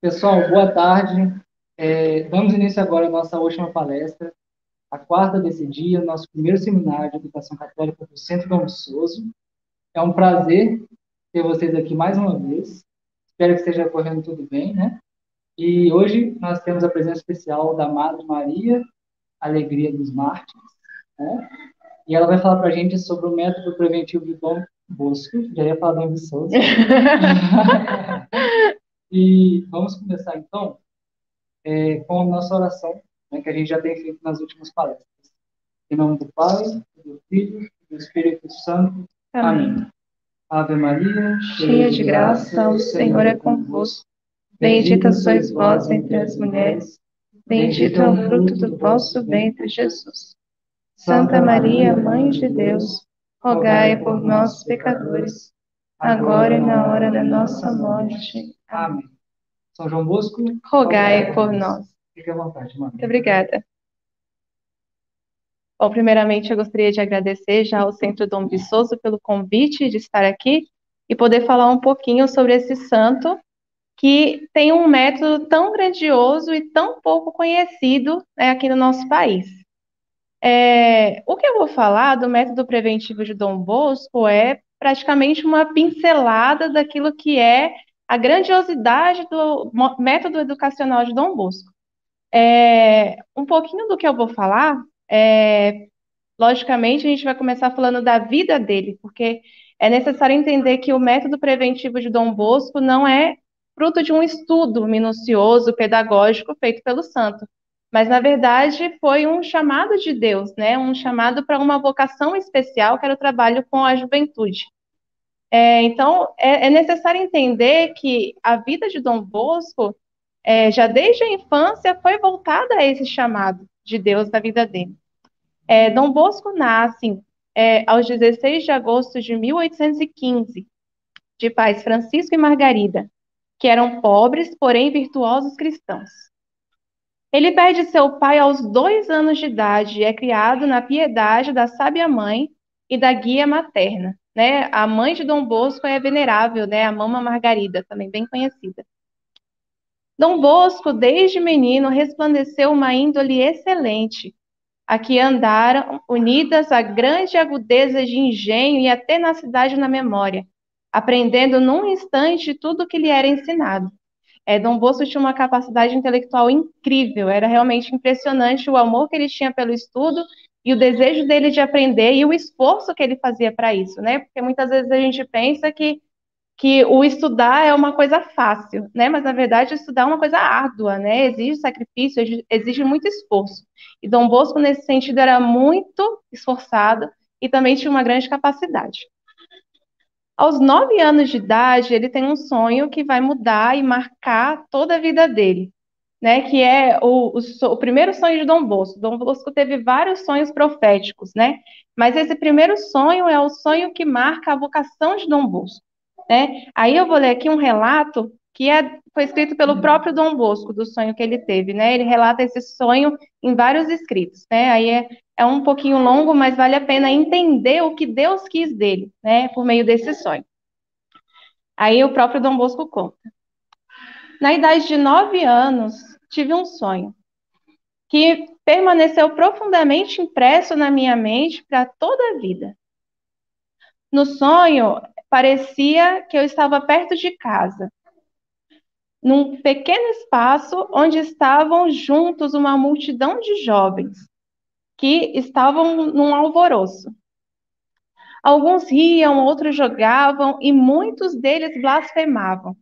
Pessoal, boa tarde. É, damos início agora à nossa última palestra, a quarta desse dia, nosso primeiro seminário de Educação Católica do Centro Souza. É um prazer ter vocês aqui mais uma vez. Espero que esteja correndo tudo bem, né? E hoje nós temos a presença especial da Madre Maria, Alegria dos Mártires, né? E ela vai falar para a gente sobre o método preventivo de Dom Bosco. Já ia falar Dom Souza. E vamos começar, então, é, com a nossa oração, né, que a gente já tem feito nas últimas palestras. Em nome do Pai, do Filho e do Espírito Santo. Amém. Amém. Ave Maria, cheia de graça, o Senhor é convosco. Bendita sois vós entre as mulheres, bendito é o fruto do vosso ventre, Jesus. Santa Maria, Mãe de Deus, rogai por nós, pecadores, agora e na hora da nossa morte. Amém. São João Bosco, rogai por nós. Fique à vontade, mãe. Muito obrigada. Bom, primeiramente eu gostaria de agradecer já ao Centro Dom Viçoso pelo convite de estar aqui e poder falar um pouquinho sobre esse santo que tem um método tão grandioso e tão pouco conhecido né, aqui no nosso país. É, o que eu vou falar do método preventivo de Dom Bosco é praticamente uma pincelada daquilo que é a grandiosidade do método educacional de Dom Bosco. É, um pouquinho do que eu vou falar, é, logicamente, a gente vai começar falando da vida dele, porque é necessário entender que o método preventivo de Dom Bosco não é fruto de um estudo minucioso, pedagógico feito pelo santo, mas na verdade foi um chamado de Deus, né? Um chamado para uma vocação especial, que era o trabalho com a juventude. É, então, é, é, necessário entender que a vida de Dom Bosco, é, já desde a infância, foi voltada a esse chamado de Deus na vida dele. É, Dom Bosco nasce é, aos 16 de agosto de 1815, de pais Francisco e Margarida, que eram pobres, porém virtuosos cristãos. Ele perde seu pai aos dois anos de idade e é criado na piedade da sábia mãe e da guia materna, né? A mãe de Dom Bosco é venerável, né? A Mama Margarida, também bem conhecida. Dom Bosco, desde menino, resplandeceu uma índole excelente, a que andaram unidas a grande agudeza de engenho e a tenacidade na memória, aprendendo num instante tudo o que lhe era ensinado. É, Dom Bosco tinha uma capacidade intelectual incrível, era realmente impressionante o amor que ele tinha pelo estudo e o desejo dele de aprender e o esforço que ele fazia para isso, né? Porque muitas vezes a gente pensa que, que o estudar é uma coisa fácil, né? Mas na verdade estudar é uma coisa árdua, né? Exige sacrifício, exige muito esforço. E Dom Bosco nesse sentido era muito esforçado e também tinha uma grande capacidade. Aos nove anos de idade, ele tem um sonho que vai mudar e marcar toda a vida dele né, que é o, o, o, primeiro sonho de Dom Bosco. Dom Bosco teve vários sonhos proféticos, né? Mas esse primeiro sonho é o sonho que marca a vocação de Dom Bosco, né? Aí eu vou ler aqui um relato que é, foi escrito pelo próprio Dom Bosco, do sonho que ele teve, né? Ele relata esse sonho em vários escritos, né? Aí é, é um pouquinho longo, mas vale a pena entender o que Deus quis dele, né? Por meio desse sonho. Aí o próprio Dom Bosco conta. Na idade de nove anos, tive um sonho que permaneceu profundamente impresso na minha mente para toda a vida. No sonho, parecia que eu estava perto de casa, num pequeno espaço onde estavam juntos uma multidão de jovens que estavam num alvoroço. Alguns riam, outros jogavam e muitos deles blasfemavam.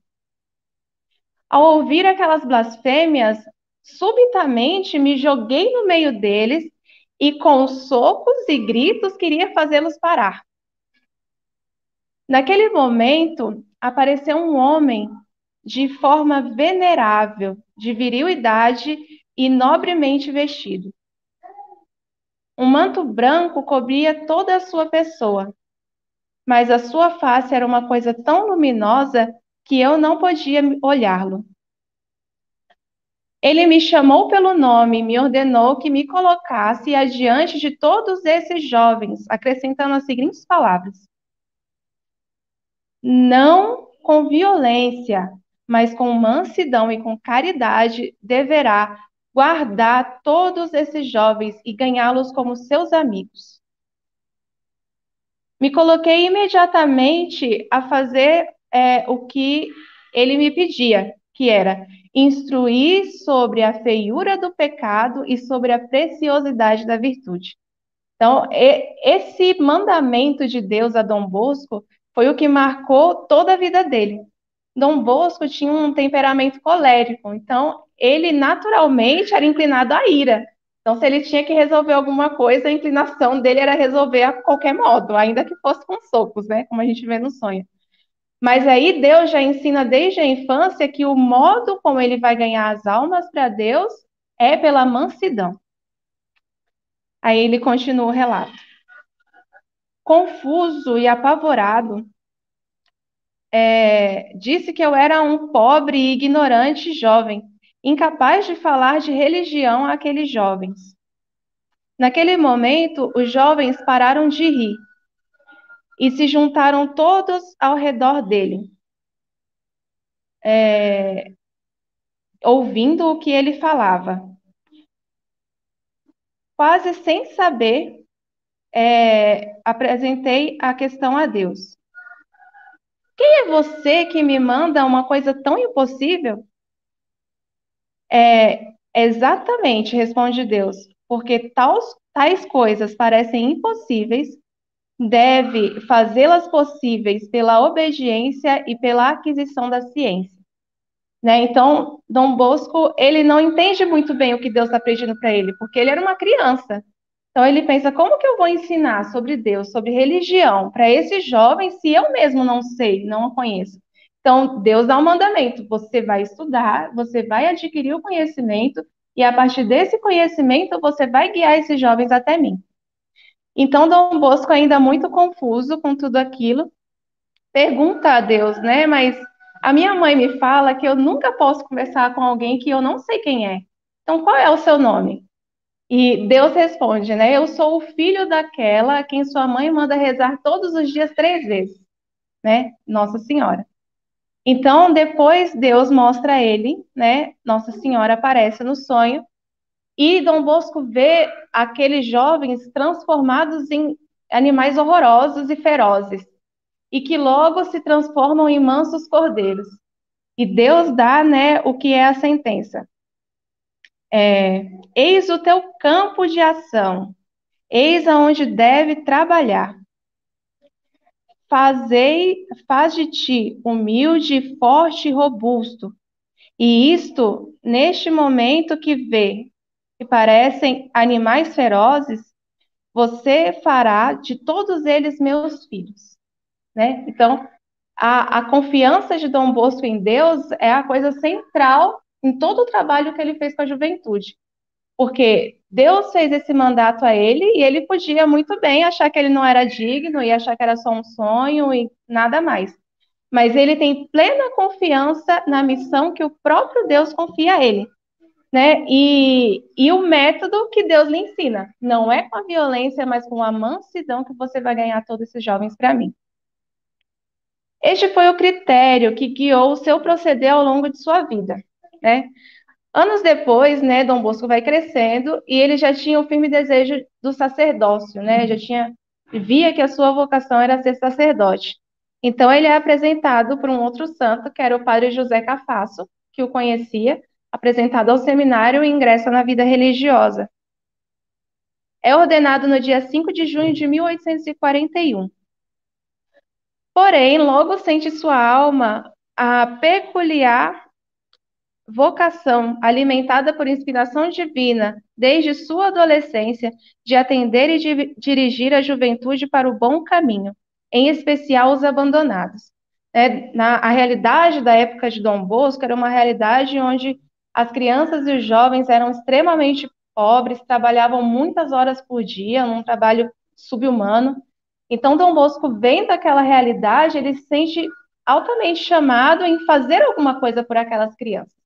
Ao ouvir aquelas blasfêmias, subitamente me joguei no meio deles e com socos e gritos queria fazê-los parar. Naquele momento, apareceu um homem de forma venerável, de viril idade e nobremente vestido. Um manto branco cobria toda a sua pessoa, mas a sua face era uma coisa tão luminosa que eu não podia olhá-lo. Ele me chamou pelo nome me ordenou que me colocasse adiante de todos esses jovens, acrescentando as seguintes palavras: Não com violência, mas com mansidão e com caridade deverá guardar todos esses jovens e ganhá-los como seus amigos. Me coloquei imediatamente a fazer é, o que ele me pedia, que era instruir sobre a feiura do pecado e sobre a preciosidade da virtude. Então, esse mandamento de Deus a Dom Bosco foi o que marcou toda a vida dele. Dom Bosco tinha um temperamento colérico, então ele naturalmente era inclinado à ira. Então, se ele tinha que resolver alguma coisa, a inclinação dele era resolver a qualquer modo, ainda que fosse com socos, né? Como a gente vê no sonho. Mas aí Deus já ensina desde a infância que o modo como ele vai ganhar as almas para Deus é pela mansidão. Aí ele continua o relato. Confuso e apavorado, é, disse que eu era um pobre e ignorante jovem, incapaz de falar de religião àqueles jovens. Naquele momento, os jovens pararam de rir e se juntaram todos ao redor dele, é, ouvindo o que ele falava. Quase sem saber, é, apresentei a questão a Deus. Quem é você que me manda uma coisa tão impossível? É, exatamente, responde Deus, porque tais, tais coisas parecem impossíveis deve fazê-las possíveis pela obediência e pela aquisição da ciência. Né? Então, Dom Bosco, ele não entende muito bem o que Deus está pedindo para ele, porque ele era uma criança. Então, ele pensa, como que eu vou ensinar sobre Deus, sobre religião, para esses jovens, se eu mesmo não sei, não conheço? Então, Deus dá um mandamento, você vai estudar, você vai adquirir o conhecimento, e a partir desse conhecimento, você vai guiar esses jovens até mim. Então, Dom Bosco, ainda muito confuso com tudo aquilo, pergunta a Deus, né? Mas a minha mãe me fala que eu nunca posso conversar com alguém que eu não sei quem é. Então, qual é o seu nome? E Deus responde, né? Eu sou o filho daquela a quem sua mãe manda rezar todos os dias três vezes, né? Nossa Senhora. Então, depois Deus mostra a ele, né? Nossa Senhora aparece no sonho e Dom Bosco vê aqueles jovens transformados em animais horrorosos e ferozes, e que logo se transformam em mansos cordeiros. E Deus dá, né, o que é a sentença. É, eis o teu campo de ação, eis aonde deve trabalhar. Fazei, faz de ti humilde, forte e robusto. E isto, neste momento que vê que parecem animais ferozes, você fará de todos eles meus filhos. Né? Então, a, a confiança de Dom Bosco em Deus é a coisa central em todo o trabalho que ele fez com a juventude. Porque Deus fez esse mandato a ele e ele podia muito bem achar que ele não era digno e achar que era só um sonho e nada mais. Mas ele tem plena confiança na missão que o próprio Deus confia a ele né? E, e o método que Deus lhe ensina. Não é com a violência, mas com a mansidão que você vai ganhar todos esses jovens para mim. Este foi o critério que guiou o seu proceder ao longo de sua vida, né? Anos depois, né, Dom Bosco vai crescendo e ele já tinha o firme desejo do sacerdócio, né? Já tinha via que a sua vocação era ser sacerdote. Então ele é apresentado por um outro santo, que era o padre José Cafasso, que o conhecia, apresentado ao seminário e ingressa na vida religiosa. É ordenado no dia 5 de junho de 1841. Porém, logo sente sua alma a peculiar vocação, alimentada por inspiração divina desde sua adolescência, de atender e de dirigir a juventude para o bom caminho, em especial os abandonados. É, na, a realidade da época de Dom Bosco era uma realidade onde as crianças e os jovens eram extremamente pobres, trabalhavam muitas horas por dia, num trabalho subhumano. Então, Dom Bosco, vendo aquela realidade, ele se sente altamente chamado em fazer alguma coisa por aquelas crianças.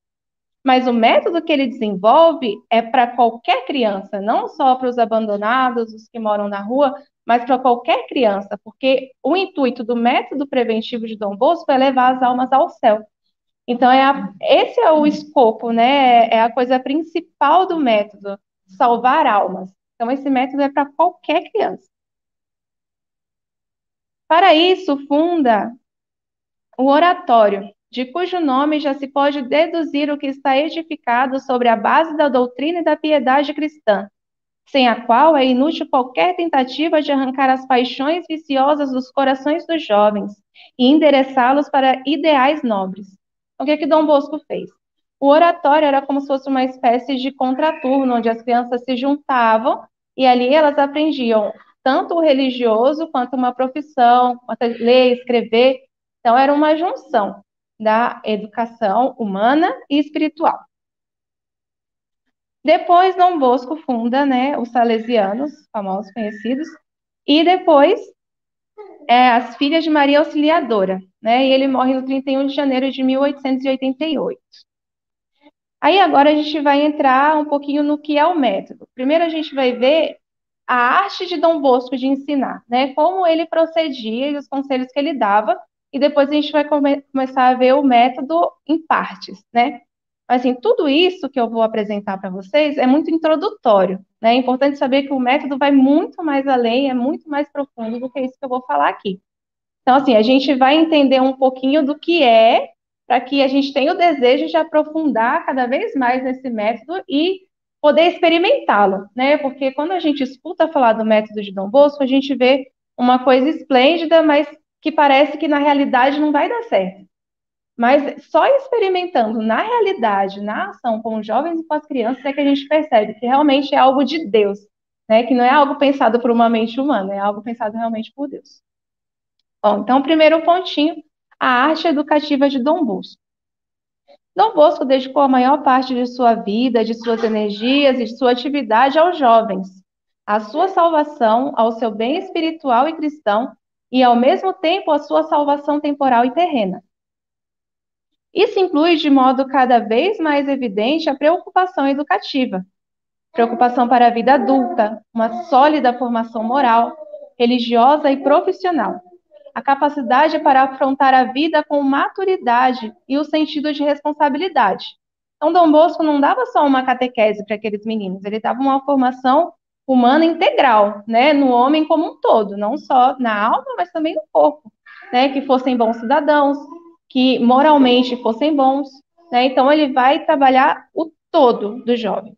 Mas o método que ele desenvolve é para qualquer criança, não só para os abandonados, os que moram na rua, mas para qualquer criança, porque o intuito do método preventivo de Dom Bosco é levar as almas ao céu. Então, é a, esse é o escopo, né? É a coisa principal do método, salvar almas. Então, esse método é para qualquer criança. Para isso, funda o oratório, de cujo nome já se pode deduzir o que está edificado sobre a base da doutrina e da piedade cristã, sem a qual é inútil qualquer tentativa de arrancar as paixões viciosas dos corações dos jovens e endereçá-los para ideais nobres. Então, o que, é que Dom Bosco fez? O oratório era como se fosse uma espécie de contraturno, onde as crianças se juntavam e ali elas aprendiam tanto o religioso quanto uma profissão, quanto ler, escrever. Então, era uma junção da educação humana e espiritual. Depois, Dom Bosco funda né, os Salesianos, famosos conhecidos, e depois é, as Filhas de Maria Auxiliadora, né, e ele morre no 31 de janeiro de 1888. Aí agora a gente vai entrar um pouquinho no que é o método. Primeiro a gente vai ver a arte de Dom Bosco de ensinar, né, como ele procedia e os conselhos que ele dava, e depois a gente vai come começar a ver o método em partes, né? Assim, tudo isso que eu vou apresentar para vocês é muito introdutório? É importante saber que o método vai muito mais além, é muito mais profundo do que isso que eu vou falar aqui. Então, assim, a gente vai entender um pouquinho do que é, para que a gente tenha o desejo de aprofundar cada vez mais nesse método e poder experimentá-lo, né? Porque quando a gente escuta falar do método de Dom Bosco, a gente vê uma coisa esplêndida, mas que parece que na realidade não vai dar certo. Mas só experimentando na realidade, na ação com os jovens e com as crianças, é que a gente percebe que realmente é algo de Deus, né? Que não é algo pensado por uma mente humana, é algo pensado realmente por Deus. Bom, então, primeiro pontinho, a arte educativa de Dom Bosco. Dom Bosco dedicou a maior parte de sua vida, de suas energias e de sua atividade aos jovens, à sua salvação, ao seu bem espiritual e cristão, e ao mesmo tempo à sua salvação temporal e terrena. Isso inclui de modo cada vez mais evidente a preocupação educativa, preocupação para a vida adulta, uma sólida formação moral, religiosa e profissional, a capacidade para afrontar a vida com maturidade e o sentido de responsabilidade. Então, Dom Bosco não dava só uma catequese para aqueles meninos, ele dava uma formação humana integral, né, no homem como um todo, não só na alma, mas também no corpo, né, que fossem bons cidadãos, que moralmente fossem bons, né? Então ele vai trabalhar o todo do jovem.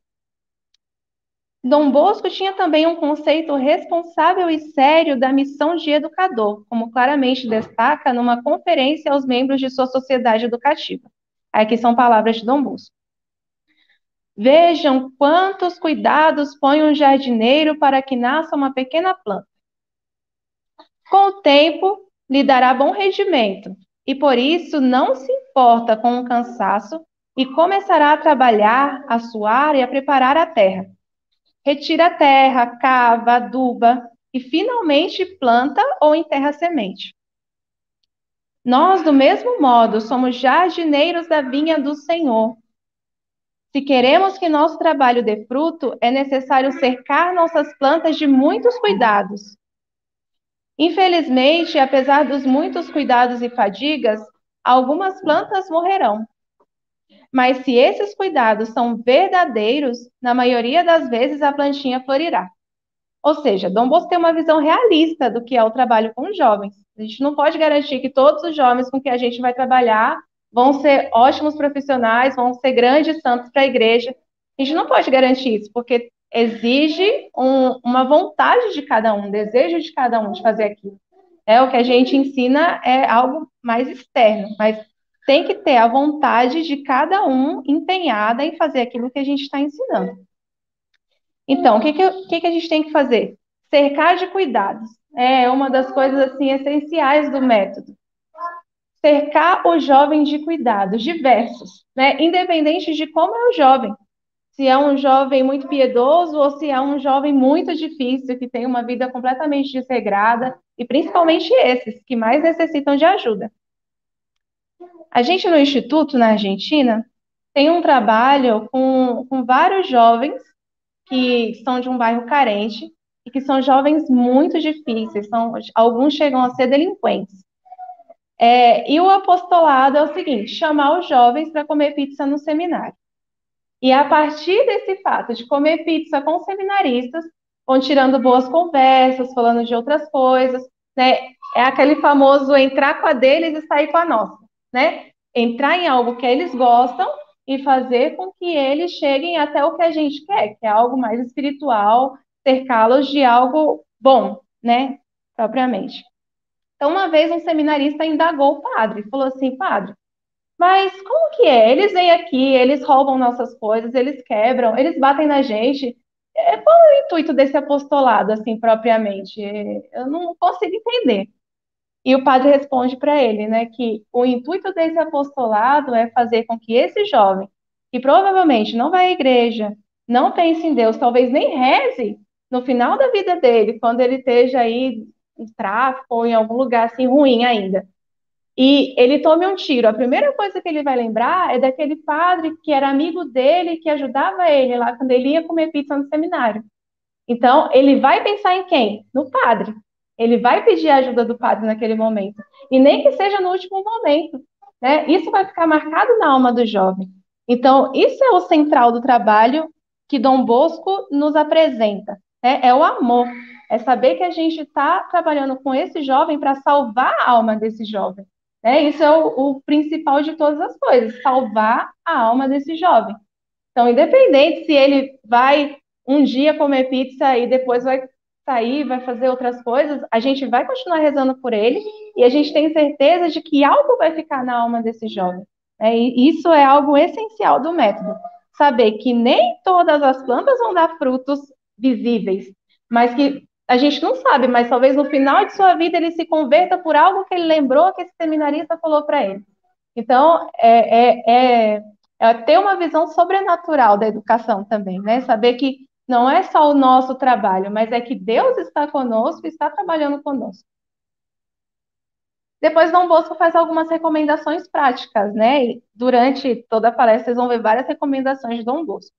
Dom Bosco tinha também um conceito responsável e sério da missão de educador, como claramente destaca numa conferência aos membros de sua sociedade educativa. Aqui são palavras de Dom Bosco. Vejam quantos cuidados põe um jardineiro para que nasça uma pequena planta. Com o tempo, lhe dará bom rendimento, e por isso não se importa com o cansaço e começará a trabalhar, a suar e a preparar a terra. Retira a terra, cava, aduba e finalmente planta ou enterra semente. Nós, do mesmo modo, somos jardineiros da vinha do Senhor. Se queremos que nosso trabalho dê fruto, é necessário cercar nossas plantas de muitos cuidados. Infelizmente, apesar dos muitos cuidados e fadigas, algumas plantas morrerão. Mas se esses cuidados são verdadeiros, na maioria das vezes a plantinha florirá. Ou seja, Dom Bosco tem uma visão realista do que é o trabalho com os jovens. A gente não pode garantir que todos os jovens com que a gente vai trabalhar vão ser ótimos profissionais, vão ser grandes santos para a igreja. A gente não pode garantir isso, porque exige um, uma vontade de cada um, um desejo de cada um de fazer aquilo. É o que a gente ensina é algo mais externo, mas tem que ter a vontade de cada um empenhada em fazer aquilo que a gente está ensinando. Então, o que, que, que, a gente tem que fazer? Cercar de cuidados. É uma das coisas assim essenciais do método. Cercar o jovem de cuidados diversos, né? independente de como é o jovem se é um jovem muito piedoso ou se é um jovem muito difícil, que tem uma vida completamente desregrada, e principalmente esses, que mais necessitam de ajuda. A gente no Instituto, na Argentina, tem um trabalho com, com vários jovens que são de um bairro carente e que são jovens muito difíceis, são, alguns chegam a ser delinquentes. É, e o apostolado é o seguinte: chamar os jovens para comer pizza no seminário. E a partir desse fato de comer pizza com seminaristas, vão tirando boas conversas, falando de outras coisas, né? É aquele famoso entrar com a deles e sair com a nossa, né? Entrar em algo que eles gostam e fazer com que eles cheguem até o que a gente quer, que é algo mais espiritual, cercá-los de algo bom, né? Propriamente. Então, uma vez um seminarista indagou o padre, falou assim, padre, mas como que é? Eles vêm aqui, eles roubam nossas coisas, eles quebram, eles batem na gente. É, qual é o intuito desse apostolado, assim, propriamente? Eu não consigo entender. E o padre responde para ele, né, que o intuito desse apostolado é fazer com que esse jovem, que provavelmente não vai à igreja, não pense em Deus, talvez nem reze no final da vida dele, quando ele esteja aí em tráfico ou em algum lugar assim ruim ainda, e ele tome um tiro, a primeira coisa que ele vai lembrar é daquele padre que era amigo dele, que ajudava ele lá quando ele ia comer pizza no seminário. Então, ele vai pensar em quem? No padre. Ele vai pedir a ajuda do padre naquele momento. E nem que seja no último momento. Né? Isso vai ficar marcado na alma do jovem. Então, isso é o central do trabalho que Dom Bosco nos apresenta. Né? É o amor. É saber que a gente está trabalhando com esse jovem para salvar a alma desse jovem. Né? Isso é o, o principal de todas as coisas, salvar a alma desse jovem. Então, independente se ele vai um dia comer pizza e depois vai sair, vai fazer outras coisas, a gente vai continuar rezando por ele e a gente tem certeza de que algo vai ficar na alma desse jovem. Né? E isso é algo essencial do método. Saber que nem todas as plantas vão dar frutos visíveis, mas que a gente não sabe, mas talvez no final de sua vida ele se converta por algo que ele lembrou que esse seminarista falou para ele. Então, é, é, é, é, ter uma visão sobrenatural da educação também, né? Saber que não é só o nosso trabalho, mas é que Deus está conosco e está trabalhando conosco. Depois, Dom Bosco faz algumas recomendações práticas, né? E durante toda a palestra, vocês vão ver várias recomendações de Dom Bosco.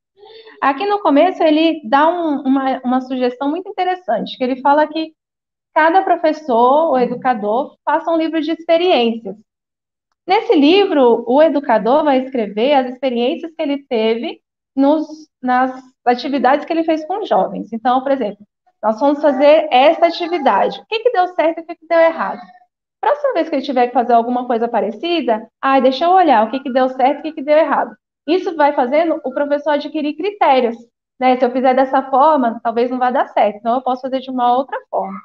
Aqui no começo, ele dá um, uma, uma sugestão muito interessante, que ele fala que cada professor ou educador faça um livro de experiências. Nesse livro, o educador vai escrever as experiências que ele teve nos, nas atividades que ele fez com jovens. Então, por exemplo, nós vamos fazer essa atividade. O que, que deu certo e o que, que deu errado? Próxima vez que ele tiver que fazer alguma coisa parecida, ah, deixa eu olhar o que, que deu certo e o que, que deu errado. Isso vai fazendo o professor adquirir critérios. Né? Se eu fizer dessa forma, talvez não vá dar certo, então eu posso fazer de uma outra forma.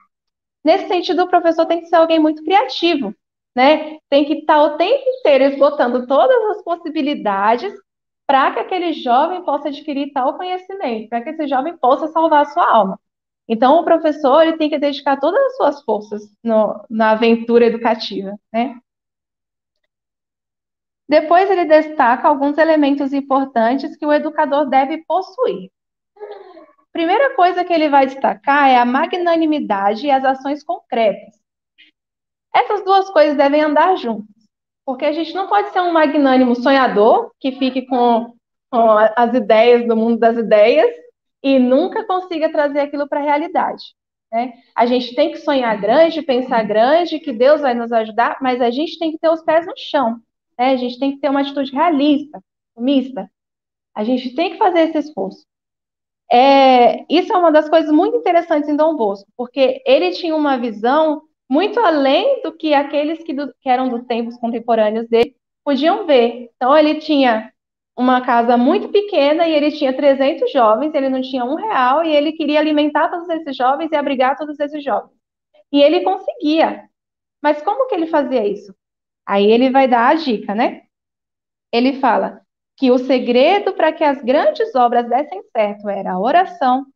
Nesse sentido, o professor tem que ser alguém muito criativo, né? Tem que estar o tempo inteiro esgotando todas as possibilidades para que aquele jovem possa adquirir tal conhecimento, para que esse jovem possa salvar a sua alma. Então, o professor ele tem que dedicar todas as suas forças no, na aventura educativa, né? Depois, ele destaca alguns elementos importantes que o educador deve possuir. Primeira coisa que ele vai destacar é a magnanimidade e as ações concretas. Essas duas coisas devem andar juntas, porque a gente não pode ser um magnânimo sonhador que fique com, com as ideias do mundo das ideias e nunca consiga trazer aquilo para a realidade. Né? A gente tem que sonhar grande, pensar grande, que Deus vai nos ajudar, mas a gente tem que ter os pés no chão. Né? A gente tem que ter uma atitude realista, mista. A gente tem que fazer esse esforço. É, isso é uma das coisas muito interessantes em Dom Bosco, porque ele tinha uma visão muito além do que aqueles que, do, que eram dos tempos contemporâneos dele podiam ver. Então, ele tinha uma casa muito pequena e ele tinha 300 jovens, ele não tinha um real e ele queria alimentar todos esses jovens e abrigar todos esses jovens. E ele conseguia. Mas como que ele fazia isso? Aí ele vai dar a dica, né? Ele fala que o segredo para que as grandes obras dessem certo era a oração,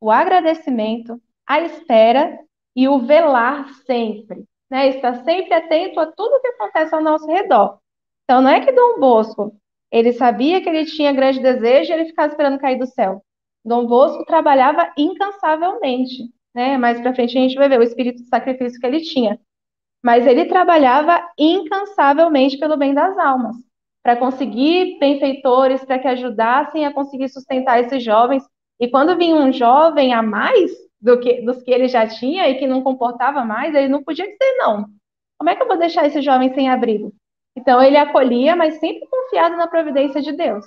o agradecimento, a espera e o velar sempre, né? Estar sempre atento a tudo que acontece ao nosso redor. Então, não é que Dom Bosco, ele sabia que ele tinha grande desejo e ele ficava esperando cair do céu. Dom Bosco trabalhava incansavelmente, né? Mais para frente a gente vai ver o espírito de sacrifício que ele tinha mas ele trabalhava incansavelmente pelo bem das almas, para conseguir benfeitores, para que ajudassem a conseguir sustentar esses jovens. E quando vinha um jovem a mais do que, dos que ele já tinha e que não comportava mais, ele não podia dizer não. Como é que eu vou deixar esse jovem sem abrigo? Então ele acolhia, mas sempre confiado na providência de Deus.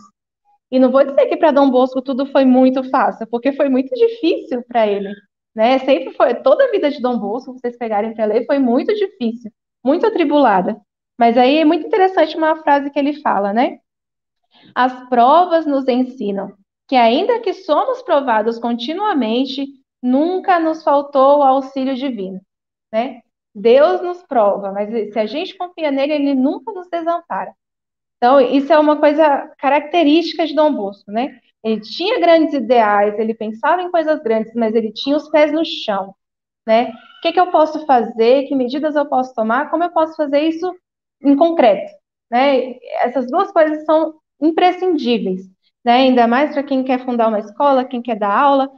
E não vou dizer que para Dom Bosco tudo foi muito fácil, porque foi muito difícil para ele. Né? Sempre foi, toda a vida de Dom Bosco, vocês pegarem para ler, foi muito difícil, muito atribulada. Mas aí é muito interessante uma frase que ele fala, né? As provas nos ensinam que, ainda que somos provados continuamente, nunca nos faltou o auxílio divino, né? Deus nos prova, mas se a gente confia nele, ele nunca nos desampara. Então, isso é uma coisa característica de Dom Bosco, né? Ele tinha grandes ideais, ele pensava em coisas grandes, mas ele tinha os pés no chão, né? O que, que eu posso fazer? Que medidas eu posso tomar? Como eu posso fazer isso em concreto, né? Essas duas coisas são imprescindíveis, né? Ainda mais para quem quer fundar uma escola, quem quer dar aula.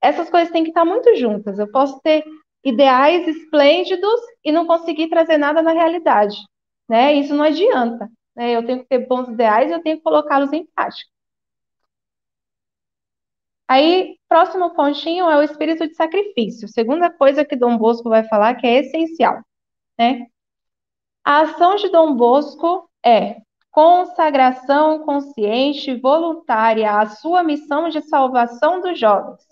Essas coisas têm que estar muito juntas. Eu posso ter ideais esplêndidos e não conseguir trazer nada na realidade, né? Isso não adianta. Né? Eu tenho que ter bons ideais e eu tenho que colocá-los em prática. Aí, próximo pontinho é o espírito de sacrifício. Segunda coisa que Dom Bosco vai falar que é essencial, né? A ação de Dom Bosco é consagração consciente voluntária à sua missão de salvação dos jovens.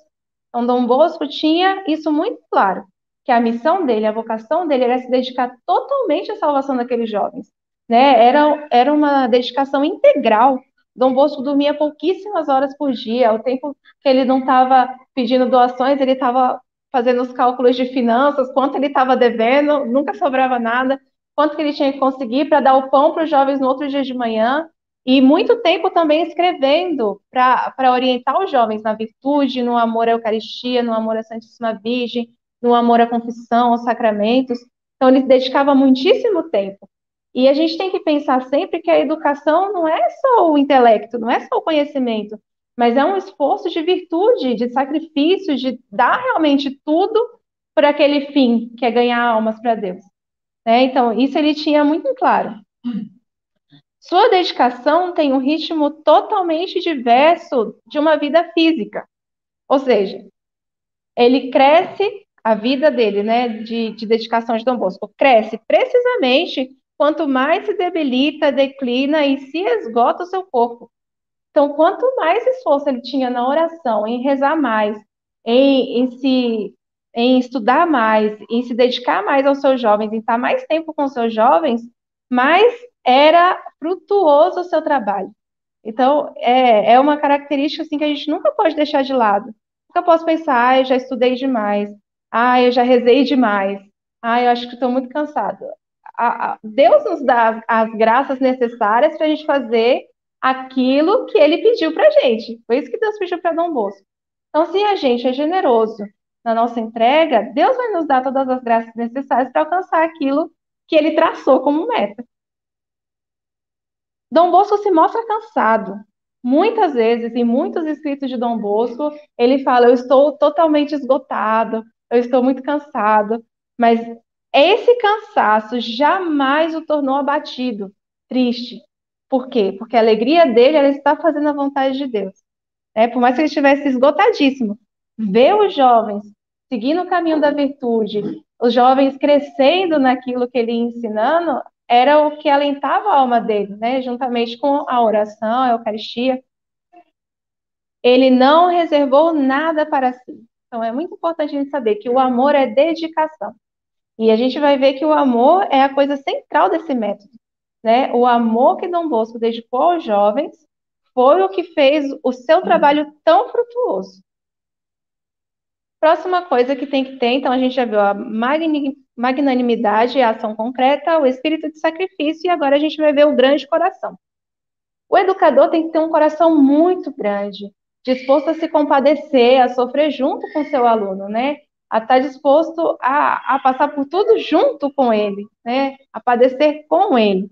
Então, Dom Bosco tinha isso muito claro, que a missão dele, a vocação dele era se dedicar totalmente à salvação daqueles jovens. Né? Era, era uma dedicação integral. Dom Bosco dormia pouquíssimas horas por dia, o tempo que ele não estava pedindo doações, ele estava fazendo os cálculos de finanças, quanto ele estava devendo, nunca sobrava nada quanto que ele tinha que conseguir para dar o pão para os jovens no outro dia de manhã, e muito tempo também escrevendo para orientar os jovens na virtude, no amor à Eucaristia, no amor à Santíssima Virgem, no amor à confissão, aos sacramentos. Então, ele dedicava muitíssimo tempo. E a gente tem que pensar sempre que a educação não é só o intelecto, não é só o conhecimento, mas é um esforço de virtude, de sacrifício, de dar realmente tudo por aquele fim, que é ganhar almas para Deus. Né? Então, isso ele tinha muito claro. Sua dedicação tem um ritmo totalmente diverso de uma vida física. Ou seja, ele cresce, a vida dele, né, de, de dedicação de Dom Bosco, cresce precisamente quanto mais se debilita, declina e se esgota o seu corpo. Então, quanto mais esforço ele tinha na oração, em rezar mais, em, em se em estudar mais, em se dedicar mais aos seus jovens, em estar mais tempo com os seus jovens, mais era frutuoso o seu trabalho. Então, é, é uma característica assim, que a gente nunca pode deixar de lado. Nunca posso pensar, ah, eu já estudei demais, ah, eu já rezei demais, ah, eu acho que estou muito cansado. A, a, Deus nos dá as, as graças necessárias para a gente fazer aquilo que ele pediu para a gente. Foi isso que Deus pediu para Dom Bosco. Então, se a gente é generoso, na nossa entrega, Deus vai nos dar todas as graças necessárias para alcançar aquilo que ele traçou como meta. Dom Bosco se mostra cansado. Muitas vezes, em muitos escritos de Dom Bosco, ele fala: Eu estou totalmente esgotado, eu estou muito cansado. Mas esse cansaço jamais o tornou abatido, triste. Por quê? Porque a alegria dele era estar fazendo a vontade de Deus. É, por mais que ele estivesse esgotadíssimo, ver os jovens seguindo o caminho da virtude, os jovens crescendo naquilo que ele ia ensinando, era o que alentava a alma dele, né? Juntamente com a oração, a Eucaristia. Ele não reservou nada para si. Então é muito importante a gente saber que o amor é dedicação. E a gente vai ver que o amor é a coisa central desse método. Né? O amor que Dom Bosco dedicou aos jovens foi o que fez o seu trabalho tão frutuoso. Próxima coisa que tem que ter, então a gente já viu a magnanimidade, a ação concreta, o espírito de sacrifício, e agora a gente vai ver o grande coração. O educador tem que ter um coração muito grande, disposto a se compadecer, a sofrer junto com seu aluno, né? A estar disposto a, a passar por tudo junto com ele, né? A padecer com ele.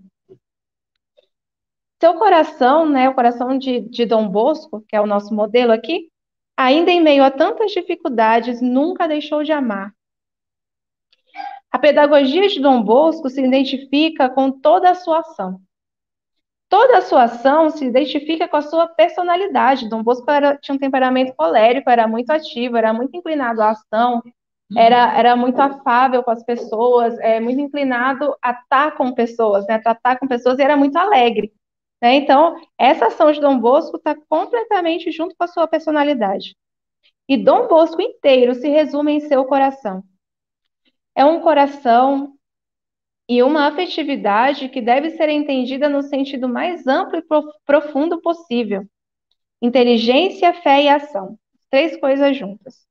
Seu coração, né? O coração de, de Dom Bosco, que é o nosso modelo aqui, ainda em meio a tantas dificuldades, nunca deixou de amar. A pedagogia de Dom Bosco se identifica com toda a sua ação. Toda a sua ação se identifica com a sua personalidade. Dom Bosco era, tinha um temperamento colérico, era muito ativo, era muito inclinado à ação, era, era muito afável com as pessoas, é, muito inclinado a estar com pessoas, né, a tratar com pessoas, e era muito alegre. Né? Então, essa ação de Dom Bosco está completamente junto com a sua personalidade. E Dom Bosco inteiro se resume em seu coração. É um coração e uma afetividade que deve ser entendida no sentido mais amplo e profundo possível. Inteligência, fé e ação. Três coisas juntas.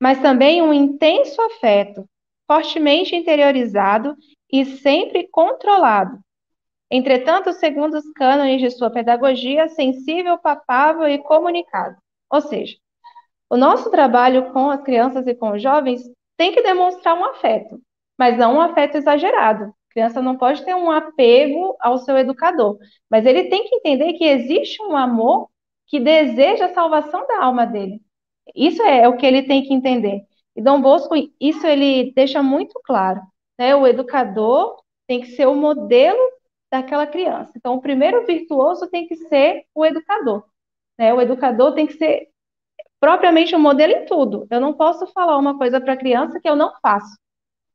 Mas também um intenso afeto, fortemente interiorizado e sempre controlado. Entretanto, segundo os cânones de sua pedagogia, sensível, papável e comunicado. Ou seja, o nosso trabalho com as crianças e com os jovens tem que demonstrar um afeto, mas não um afeto exagerado. A criança não pode ter um apego ao seu educador, mas ele tem que entender que existe um amor que deseja a salvação da alma dele. Isso é o que ele tem que entender. E Dom Bosco, isso ele deixa muito claro. Né? O educador tem que ser o modelo daquela criança. Então, o primeiro virtuoso tem que ser o educador. Né? O educador tem que ser propriamente um modelo em tudo. Eu não posso falar uma coisa para a criança que eu não faço.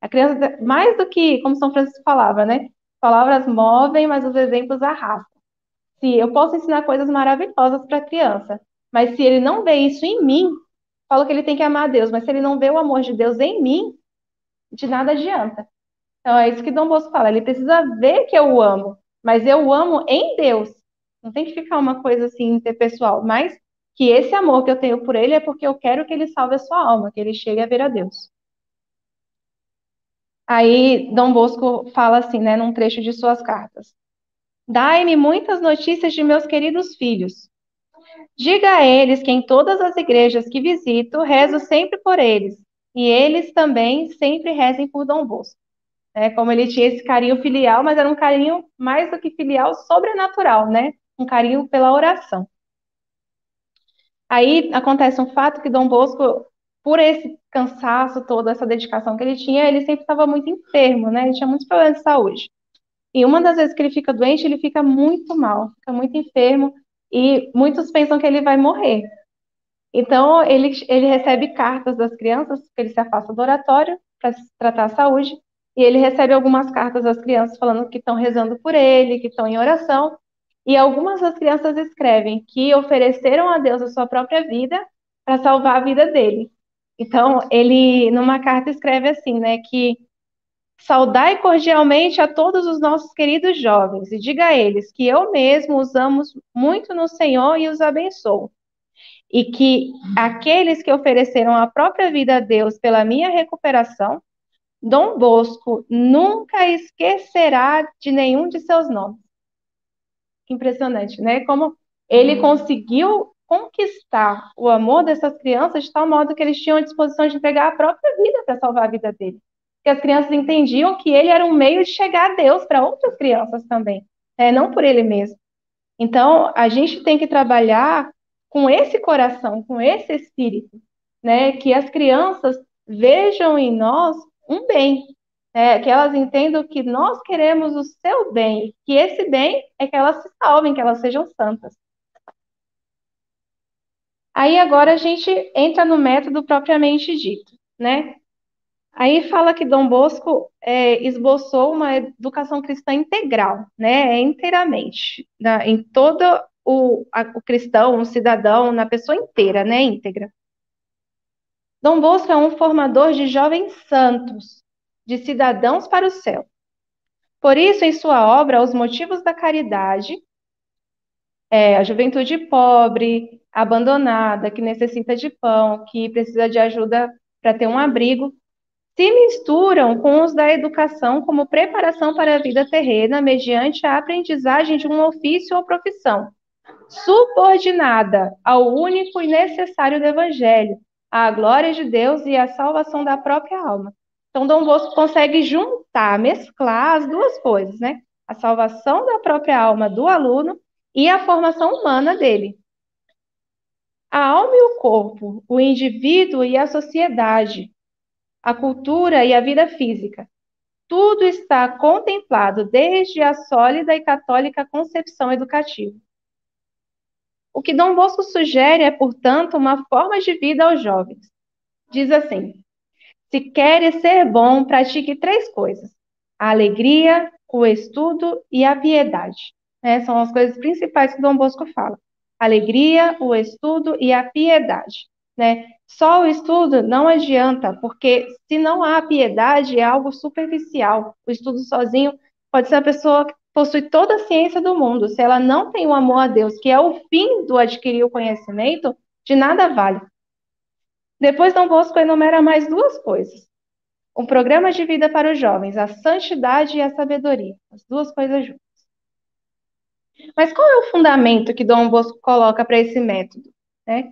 A criança, mais do que, como São Francisco falava, né? Palavras movem, mas os exemplos arrastam. Se eu posso ensinar coisas maravilhosas para a criança, mas se ele não vê isso em mim, falo que ele tem que amar a Deus, mas se ele não vê o amor de Deus em mim, de nada adianta. Então é isso que Dom Bosco fala. Ele precisa ver que eu o amo, mas eu o amo em Deus. Não tem que ficar uma coisa assim interpessoal, mas que esse amor que eu tenho por ele é porque eu quero que ele salve a sua alma, que ele chegue a ver a Deus. Aí Dom Bosco fala assim, né, num trecho de suas cartas: Dai-me muitas notícias de meus queridos filhos. Diga a eles que em todas as igrejas que visito, rezo sempre por eles, e eles também sempre rezem por Dom Bosco. É, como ele tinha esse carinho filial, mas era um carinho mais do que filial, sobrenatural, né? Um carinho pela oração. Aí acontece um fato que Dom Bosco, por esse cansaço todo, essa dedicação que ele tinha, ele sempre estava muito enfermo, né? Ele tinha muitos problemas de saúde. E uma das vezes que ele fica doente, ele fica muito mal, fica muito enfermo, e muitos pensam que ele vai morrer. Então, ele, ele recebe cartas das crianças, que ele se afasta do oratório para tratar a saúde, e ele recebe algumas cartas das crianças falando que estão rezando por ele, que estão em oração, e algumas das crianças escrevem que ofereceram a Deus a sua própria vida para salvar a vida dele. Então, ele, numa carta, escreve assim, né, que saudai cordialmente a todos os nossos queridos jovens e diga a eles que eu mesmo os amo muito no Senhor e os abençoo. E que aqueles que ofereceram a própria vida a Deus pela minha recuperação, Dom Bosco nunca esquecerá de nenhum de seus nomes impressionante, né? Como ele conseguiu conquistar o amor dessas crianças de tal modo que eles tinham a disposição de entregar a própria vida para salvar a vida dele. Que as crianças entendiam que ele era um meio de chegar a Deus para outras crianças também, né? não por ele mesmo. Então, a gente tem que trabalhar com esse coração, com esse espírito, né? Que as crianças vejam em nós um bem, é, que elas entendam que nós queremos o seu bem, que esse bem é que elas se salvem, que elas sejam santas. Aí agora a gente entra no método propriamente dito, né? Aí fala que Dom Bosco é, esboçou uma educação cristã integral, né? Inteiramente, na, em todo o, a, o cristão, o cidadão, na pessoa inteira, né? Íntegra. Dom Bosco é um formador de jovens santos, de cidadãos para o céu. Por isso, em sua obra, Os Motivos da Caridade, é, a juventude pobre, abandonada, que necessita de pão, que precisa de ajuda para ter um abrigo, se misturam com os da educação como preparação para a vida terrena mediante a aprendizagem de um ofício ou profissão, subordinada ao único e necessário do Evangelho, à glória de Deus e à salvação da própria alma. Então, Dom Bosco consegue juntar, mesclar as duas coisas, né? A salvação da própria alma do aluno e a formação humana dele. A alma e o corpo, o indivíduo e a sociedade, a cultura e a vida física, tudo está contemplado desde a sólida e católica concepção educativa. O que Dom Bosco sugere é, portanto, uma forma de vida aos jovens. Diz assim: Se queres ser bom, pratique três coisas: a alegria, o estudo e a piedade. Né? São as coisas principais que Dom Bosco fala. Alegria, o estudo e a piedade. Né? Só o estudo não adianta, porque se não há piedade, é algo superficial. O estudo sozinho pode ser a pessoa que possui toda a ciência do mundo. Se ela não tem o amor a Deus, que é o fim do adquirir o conhecimento, de nada vale. Depois, Dom Bosco enumera mais duas coisas. Um programa de vida para os jovens, a santidade e a sabedoria. As duas coisas juntas. Mas qual é o fundamento que Dom Bosco coloca para esse método? Né?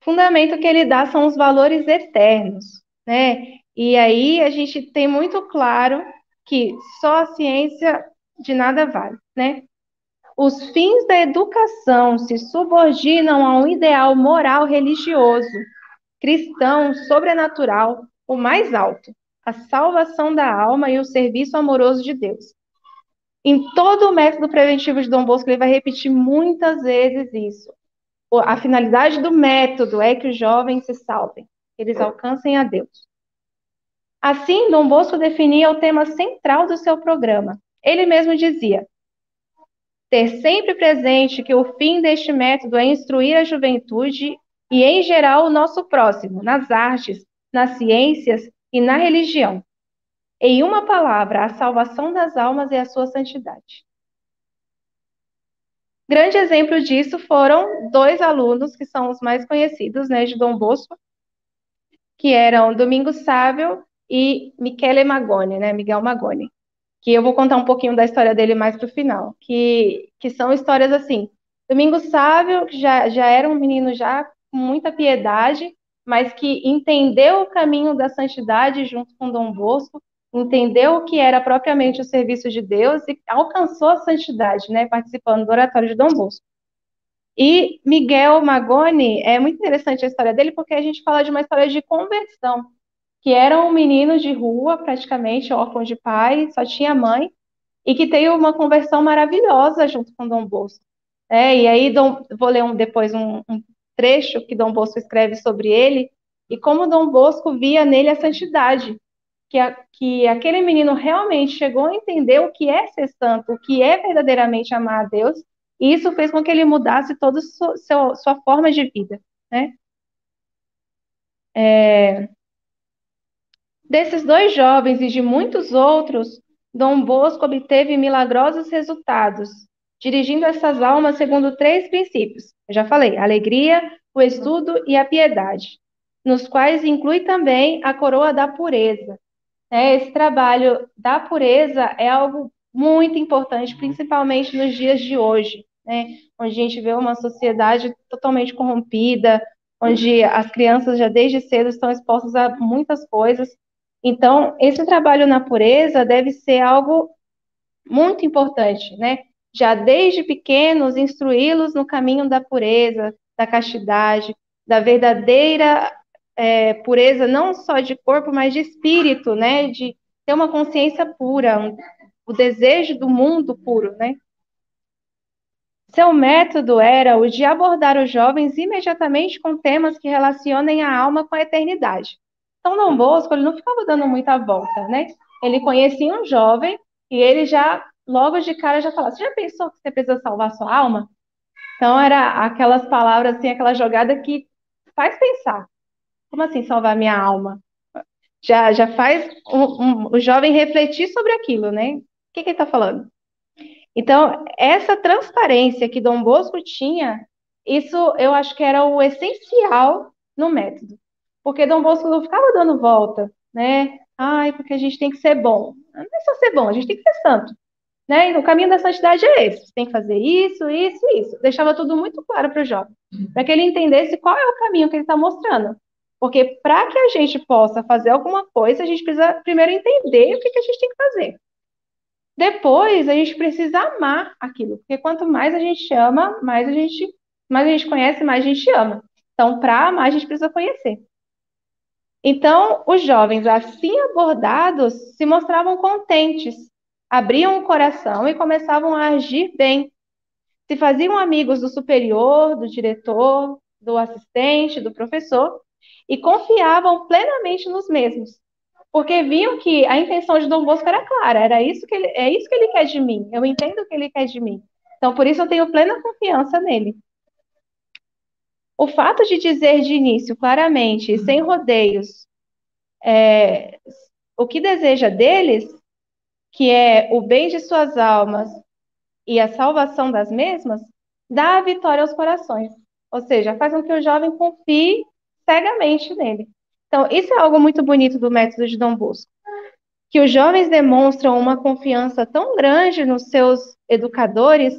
O fundamento que ele dá são os valores eternos. Né? E aí a gente tem muito claro que só a ciência de nada vale. Né? Os fins da educação se subordinam a um ideal moral religioso, cristão, sobrenatural, o mais alto, a salvação da alma e o serviço amoroso de Deus. Em todo o método preventivo de Dom Bosco, ele vai repetir muitas vezes isso. A finalidade do método é que os jovens se salvem, eles alcancem a Deus. Assim, Dom Bosco definia o tema central do seu programa. Ele mesmo dizia: ter sempre presente que o fim deste método é instruir a juventude e, em geral, o nosso próximo, nas artes, nas ciências e na religião. Em uma palavra, a salvação das almas e a sua santidade. Grande exemplo disso foram dois alunos que são os mais conhecidos, né, de Dom Bosco, que eram Domingos Sábio e Michele Magone, né, Miguel Magone, que eu vou contar um pouquinho da história dele mais para o final, que, que são histórias assim. Domingos Sábio já, já era um menino já com muita piedade, mas que entendeu o caminho da santidade junto com Dom Bosco, entendeu o que era propriamente o serviço de Deus e alcançou a santidade, né, participando do oratório de Dom Bosco. E Miguel Magoni, é muito interessante a história dele, porque a gente fala de uma história de conversão, que era um menino de rua, praticamente órfão de pai, só tinha mãe, e que teve uma conversão maravilhosa junto com Dom Bosco. É, e aí, Dom, vou ler um, depois um, um trecho que Dom Bosco escreve sobre ele, e como Dom Bosco via nele a santidade, que, a, que aquele menino realmente chegou a entender o que é ser santo, o que é verdadeiramente amar a Deus, e isso fez com que ele mudasse toda a sua forma de vida, né? É... Desses dois jovens e de muitos outros, Dom Bosco obteve milagrosos resultados, dirigindo essas almas segundo três princípios. Eu já falei, a alegria, o estudo e a piedade, nos quais inclui também a coroa da pureza, né? Esse trabalho da pureza é algo muito importante, principalmente nos dias de hoje, né? onde a gente vê uma sociedade totalmente corrompida, onde as crianças já desde cedo estão expostas a muitas coisas. Então, esse trabalho na pureza deve ser algo muito importante, né? Já desde pequenos, instruí-los no caminho da pureza, da castidade, da verdadeira é, pureza não só de corpo, mas de espírito, né? De ter uma consciência pura, um, o desejo do mundo puro, né? Seu método era o de abordar os jovens imediatamente com temas que relacionem a alma com a eternidade. Então, Dom Bosco, ele não ficava dando muita volta, né? Ele conhecia um jovem e ele já, logo de cara, já falava: Você já pensou que você precisa salvar sua alma? Então, era aquelas palavras, assim, aquela jogada que faz pensar. Como assim salvar minha alma? Já, já faz um, um, o jovem refletir sobre aquilo, né? O que, que ele está falando? Então, essa transparência que Dom Bosco tinha, isso eu acho que era o essencial no método. Porque Dom Bosco não ficava dando volta, né? Ai, porque a gente tem que ser bom. Não é só ser bom, a gente tem que ser santo. Né? E o caminho da santidade é esse. Você tem que fazer isso, isso isso. Deixava tudo muito claro para o jovem. Para que ele entendesse qual é o caminho que ele está mostrando. Porque para que a gente possa fazer alguma coisa, a gente precisa primeiro entender o que, que a gente tem que fazer. Depois, a gente precisa amar aquilo, porque quanto mais a gente ama, mais a gente, mais a gente conhece, mais a gente ama. Então, para amar, a gente precisa conhecer. Então, os jovens assim abordados se mostravam contentes, abriam o coração e começavam a agir bem. Se faziam amigos do superior, do diretor, do assistente, do professor, e confiavam plenamente nos mesmos. porque viam que a intenção de Dom Bosco era clara, era isso que ele, é isso que ele quer de mim, eu entendo o que ele quer de mim. Então, por isso eu tenho plena confiança nele. O fato de dizer de início, claramente, sem rodeios, é, o que deseja deles, que é o bem de suas almas e a salvação das mesmas, dá a vitória aos corações. Ou seja, faz com que o jovem confie cegamente nele. Então, isso é algo muito bonito do método de Dom Bosco. Que os jovens demonstram uma confiança tão grande nos seus educadores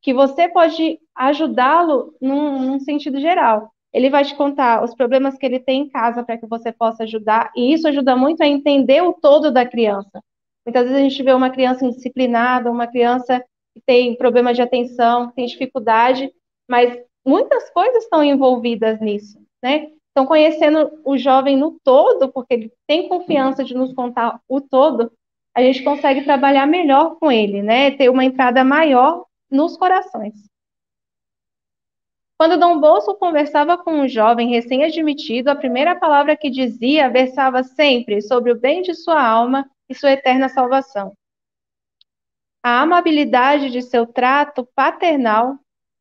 que você pode ajudá-lo num, num, sentido geral. Ele vai te contar os problemas que ele tem em casa para que você possa ajudar, e isso ajuda muito a entender o todo da criança. Muitas vezes a gente vê uma criança indisciplinada, uma criança que tem problemas de atenção, que tem dificuldade, mas muitas coisas estão envolvidas nisso, né? Então, conhecendo o jovem no todo, porque ele tem confiança de nos contar o todo, a gente consegue trabalhar melhor com ele, né? Ter uma entrada maior nos corações. Quando Dom Bosco conversava com um jovem recém-admitido, a primeira palavra que dizia versava sempre sobre o bem de sua alma e sua eterna salvação. A amabilidade de seu trato paternal,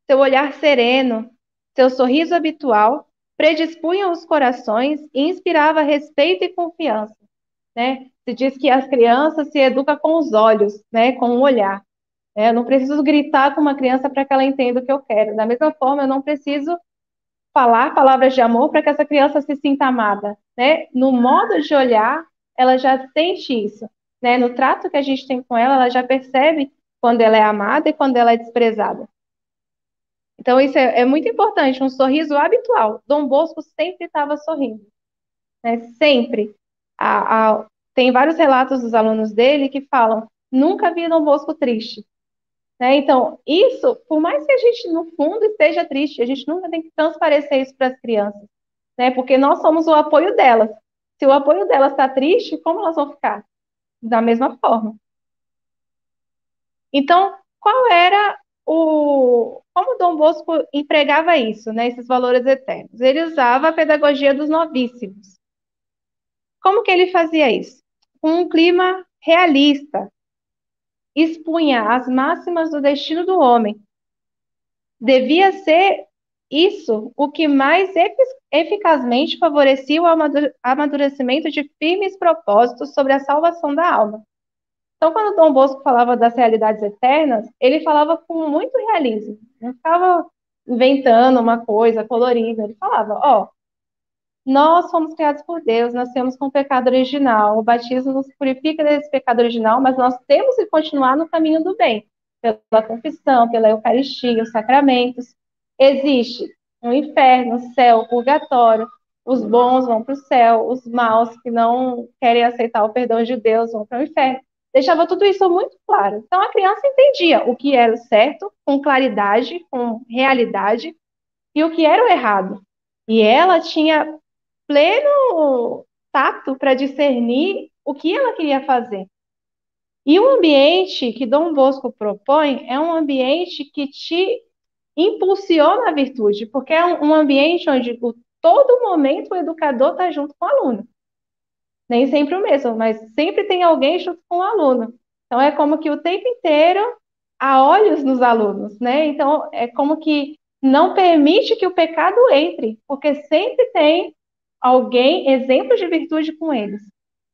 seu olhar sereno, seu sorriso habitual predispunham os corações e inspirava respeito e confiança. Né? Se diz que as crianças se educam com os olhos, né? com o olhar. É, eu não preciso gritar com uma criança para que ela entenda o que eu quero. Da mesma forma, eu não preciso falar palavras de amor para que essa criança se sinta amada. Né? No modo de olhar, ela já sente isso. Né? No trato que a gente tem com ela, ela já percebe quando ela é amada e quando ela é desprezada. Então, isso é, é muito importante, um sorriso habitual. Dom Bosco sempre estava sorrindo. Né? Sempre. A, a, tem vários relatos dos alunos dele que falam: nunca vi Dom Bosco triste. Né? Então, isso, por mais que a gente, no fundo, esteja triste, a gente nunca tem que transparecer isso para as crianças. Né? Porque nós somos o apoio delas. Se o apoio delas está triste, como elas vão ficar? Da mesma forma. Então, qual era o, como Dom Bosco empregava isso, né, esses valores eternos? Ele usava a pedagogia dos novíssimos. Como que ele fazia isso? Com um clima realista, expunha as máximas do destino do homem. Devia ser isso o que mais eficazmente favorecia o amadurecimento de firmes propósitos sobre a salvação da alma. Então, quando Dom Bosco falava das realidades eternas, ele falava com muito realismo. Não ficava inventando uma coisa colorida. Ele falava: ó, oh, nós fomos criados por Deus, nascemos com o pecado original. O batismo nos purifica desse pecado original, mas nós temos que continuar no caminho do bem, pela confissão, pela Eucaristia, os sacramentos. Existe um inferno, céu, purgatório. Os bons vão para o céu, os maus que não querem aceitar o perdão de Deus vão para o inferno deixava tudo isso muito claro. Então a criança entendia o que era certo, com claridade, com realidade, e o que era o errado. E ela tinha pleno tato para discernir o que ela queria fazer. E o ambiente que Dom Bosco propõe é um ambiente que te impulsiona a virtude, porque é um ambiente onde o, todo momento o educador está junto com o aluno nem sempre o mesmo, mas sempre tem alguém junto com o aluno. Então, é como que o tempo inteiro há olhos nos alunos, né? Então, é como que não permite que o pecado entre, porque sempre tem alguém, exemplo de virtude com eles.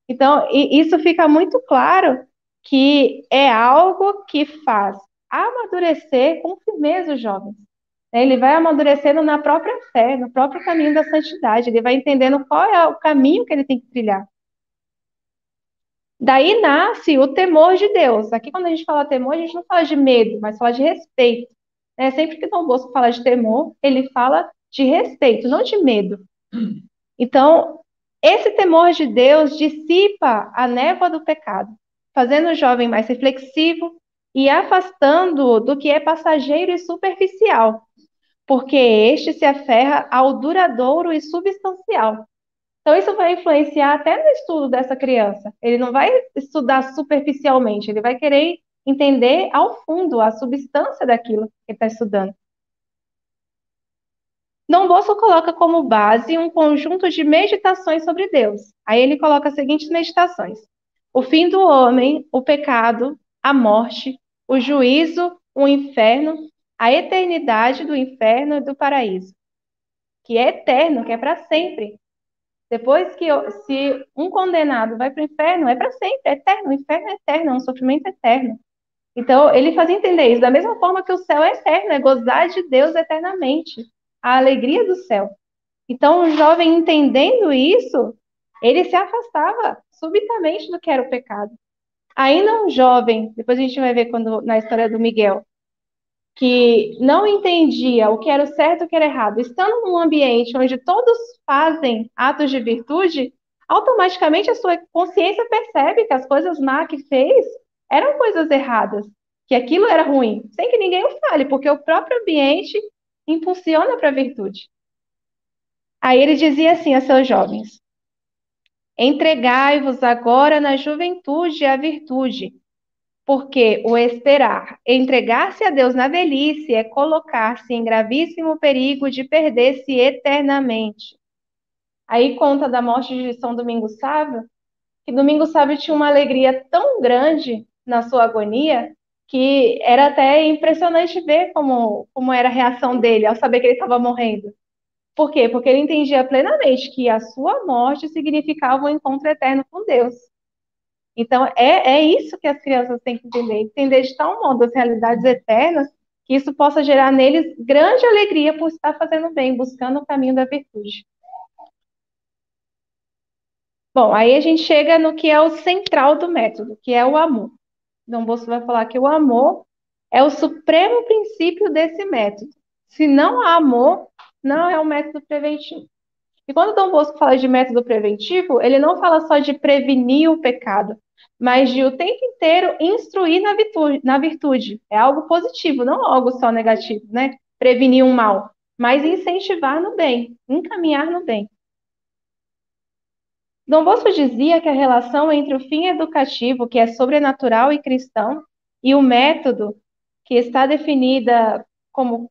Então, isso fica muito claro que é algo que faz amadurecer com firmeza os jovens. Ele vai amadurecendo na própria fé, no próprio caminho da santidade, ele vai entendendo qual é o caminho que ele tem que trilhar. Daí nasce o temor de Deus. Aqui, quando a gente fala temor, a gente não fala de medo, mas fala de respeito. É, sempre que Dom Bosco fala de temor, ele fala de respeito, não de medo. Então, esse temor de Deus dissipa a névoa do pecado, fazendo o jovem mais reflexivo e afastando do que é passageiro e superficial, porque este se aferra ao duradouro e substancial, então, isso vai influenciar até no estudo dessa criança. Ele não vai estudar superficialmente, ele vai querer entender ao fundo a substância daquilo que está estudando. Dom Bosco coloca como base um conjunto de meditações sobre Deus. Aí ele coloca as seguintes meditações: o fim do homem, o pecado, a morte, o juízo, o inferno, a eternidade do inferno e do paraíso, que é eterno, que é para sempre. Depois que eu, se um condenado vai para o inferno, é para sempre, é eterno, o inferno é eterno, é um sofrimento eterno. Então, ele fazia entender isso, da mesma forma que o céu é eterno, é gozar de Deus eternamente, a alegria do céu. Então, o jovem entendendo isso, ele se afastava subitamente do que era o pecado. Ainda um jovem, depois a gente vai ver quando na história do Miguel, que não entendia o que era o certo e o que era errado, estando num ambiente onde todos fazem atos de virtude, automaticamente a sua consciência percebe que as coisas má que fez eram coisas erradas, que aquilo era ruim, sem que ninguém o fale, porque o próprio ambiente impulsiona para a virtude. Aí ele dizia assim a seus jovens: Entregai-vos agora na juventude a virtude, porque o esperar, entregar-se a Deus na velhice, é colocar-se em gravíssimo perigo de perder-se eternamente. Aí conta da morte de São Domingos Sávio, que Domingos Sávio tinha uma alegria tão grande na sua agonia que era até impressionante ver como, como era a reação dele ao saber que ele estava morrendo. Por quê? Porque ele entendia plenamente que a sua morte significava um encontro eterno com Deus. Então, é, é isso que as crianças têm que entender, entender de tal modo as realidades eternas, que isso possa gerar neles grande alegria por estar fazendo bem, buscando o caminho da virtude. Bom, aí a gente chega no que é o central do método, que é o amor. Dom Bosco vai falar que o amor é o supremo princípio desse método. Se não há amor, não é um método preventivo. E quando Dom Bosco fala de método preventivo, ele não fala só de prevenir o pecado, mas de o tempo inteiro instruir na virtude. Na virtude. É algo positivo, não algo só negativo, né? Prevenir um mal, mas incentivar no bem, encaminhar no bem. Dom Bosco dizia que a relação entre o fim educativo, que é sobrenatural e cristão, e o método, que está definida como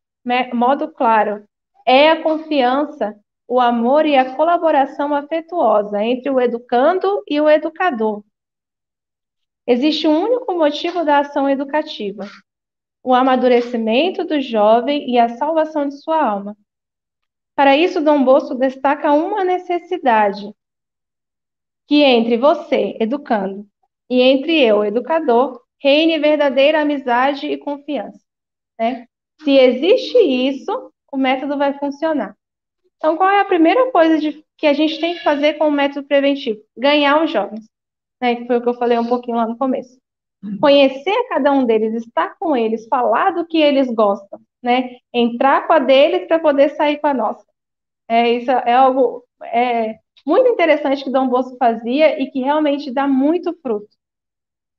modo claro, é a confiança, o amor e a colaboração afetuosa entre o educando e o educador. Existe um único motivo da ação educativa: o amadurecimento do jovem e a salvação de sua alma. Para isso, Dom Bosco destaca uma necessidade, que entre você, educando, e entre eu, educador, reine verdadeira amizade e confiança. Né? Se existe isso, o método vai funcionar. Então, qual é a primeira coisa de, que a gente tem que fazer com o método preventivo? Ganhar os jovens. Né? Que foi o que eu falei um pouquinho lá no começo. Conhecer cada um deles, estar com eles, falar do que eles gostam, né? Entrar com a deles para poder sair com a nossa. É, isso é algo é, muito interessante que Dom Bosco fazia e que realmente dá muito fruto.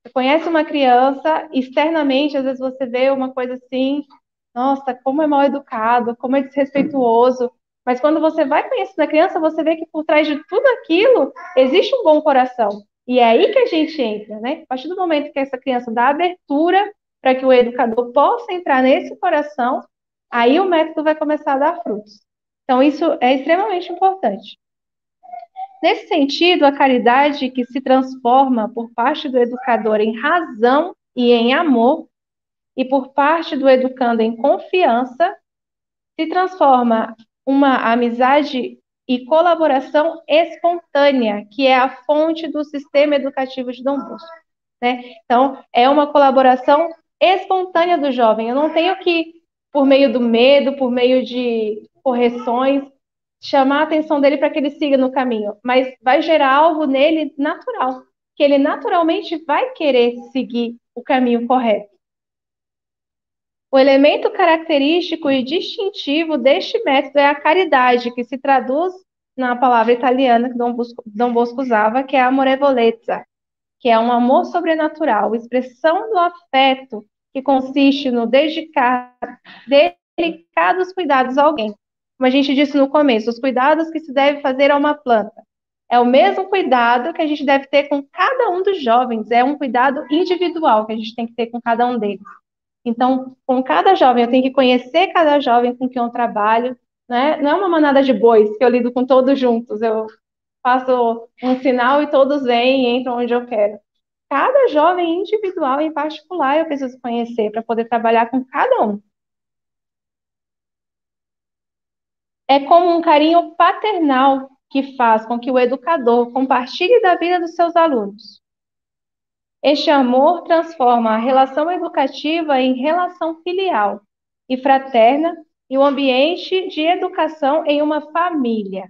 Você conhece uma criança, externamente, às vezes você vê uma coisa assim, nossa, como é mal educado, como é desrespeituoso. Mas quando você vai conhecendo a criança, você vê que por trás de tudo aquilo existe um bom coração. E é aí que a gente entra, né? A partir do momento que essa criança dá abertura para que o educador possa entrar nesse coração, aí o método vai começar a dar frutos. Então, isso é extremamente importante. Nesse sentido, a caridade que se transforma por parte do educador em razão e em amor, e por parte do educando em confiança, se transforma uma amizade e colaboração espontânea, que é a fonte do sistema educativo de Dom Bosco. Né? Então, é uma colaboração espontânea do jovem. Eu não tenho que, por meio do medo, por meio de correções, chamar a atenção dele para que ele siga no caminho, mas vai gerar algo nele natural, que ele naturalmente vai querer seguir o caminho correto. O elemento característico e distintivo deste método é a caridade, que se traduz na palavra italiana que Dom Bosco, Dom Bosco usava, que é amorevolezza, que é um amor sobrenatural, expressão do afeto que consiste no dedicar delicados cuidados a alguém, como a gente disse no começo, os cuidados que se deve fazer a uma planta. É o mesmo cuidado que a gente deve ter com cada um dos jovens, é um cuidado individual que a gente tem que ter com cada um deles. Então, com cada jovem, eu tenho que conhecer cada jovem com quem eu trabalho, né? Não é uma manada de bois que eu lido com todos juntos. Eu faço um sinal e todos vêm e entram onde eu quero. Cada jovem individual em particular eu preciso conhecer para poder trabalhar com cada um. É como um carinho paternal que faz com que o educador compartilhe da vida dos seus alunos. Este amor transforma a relação educativa em relação filial e fraterna e o ambiente de educação em uma família.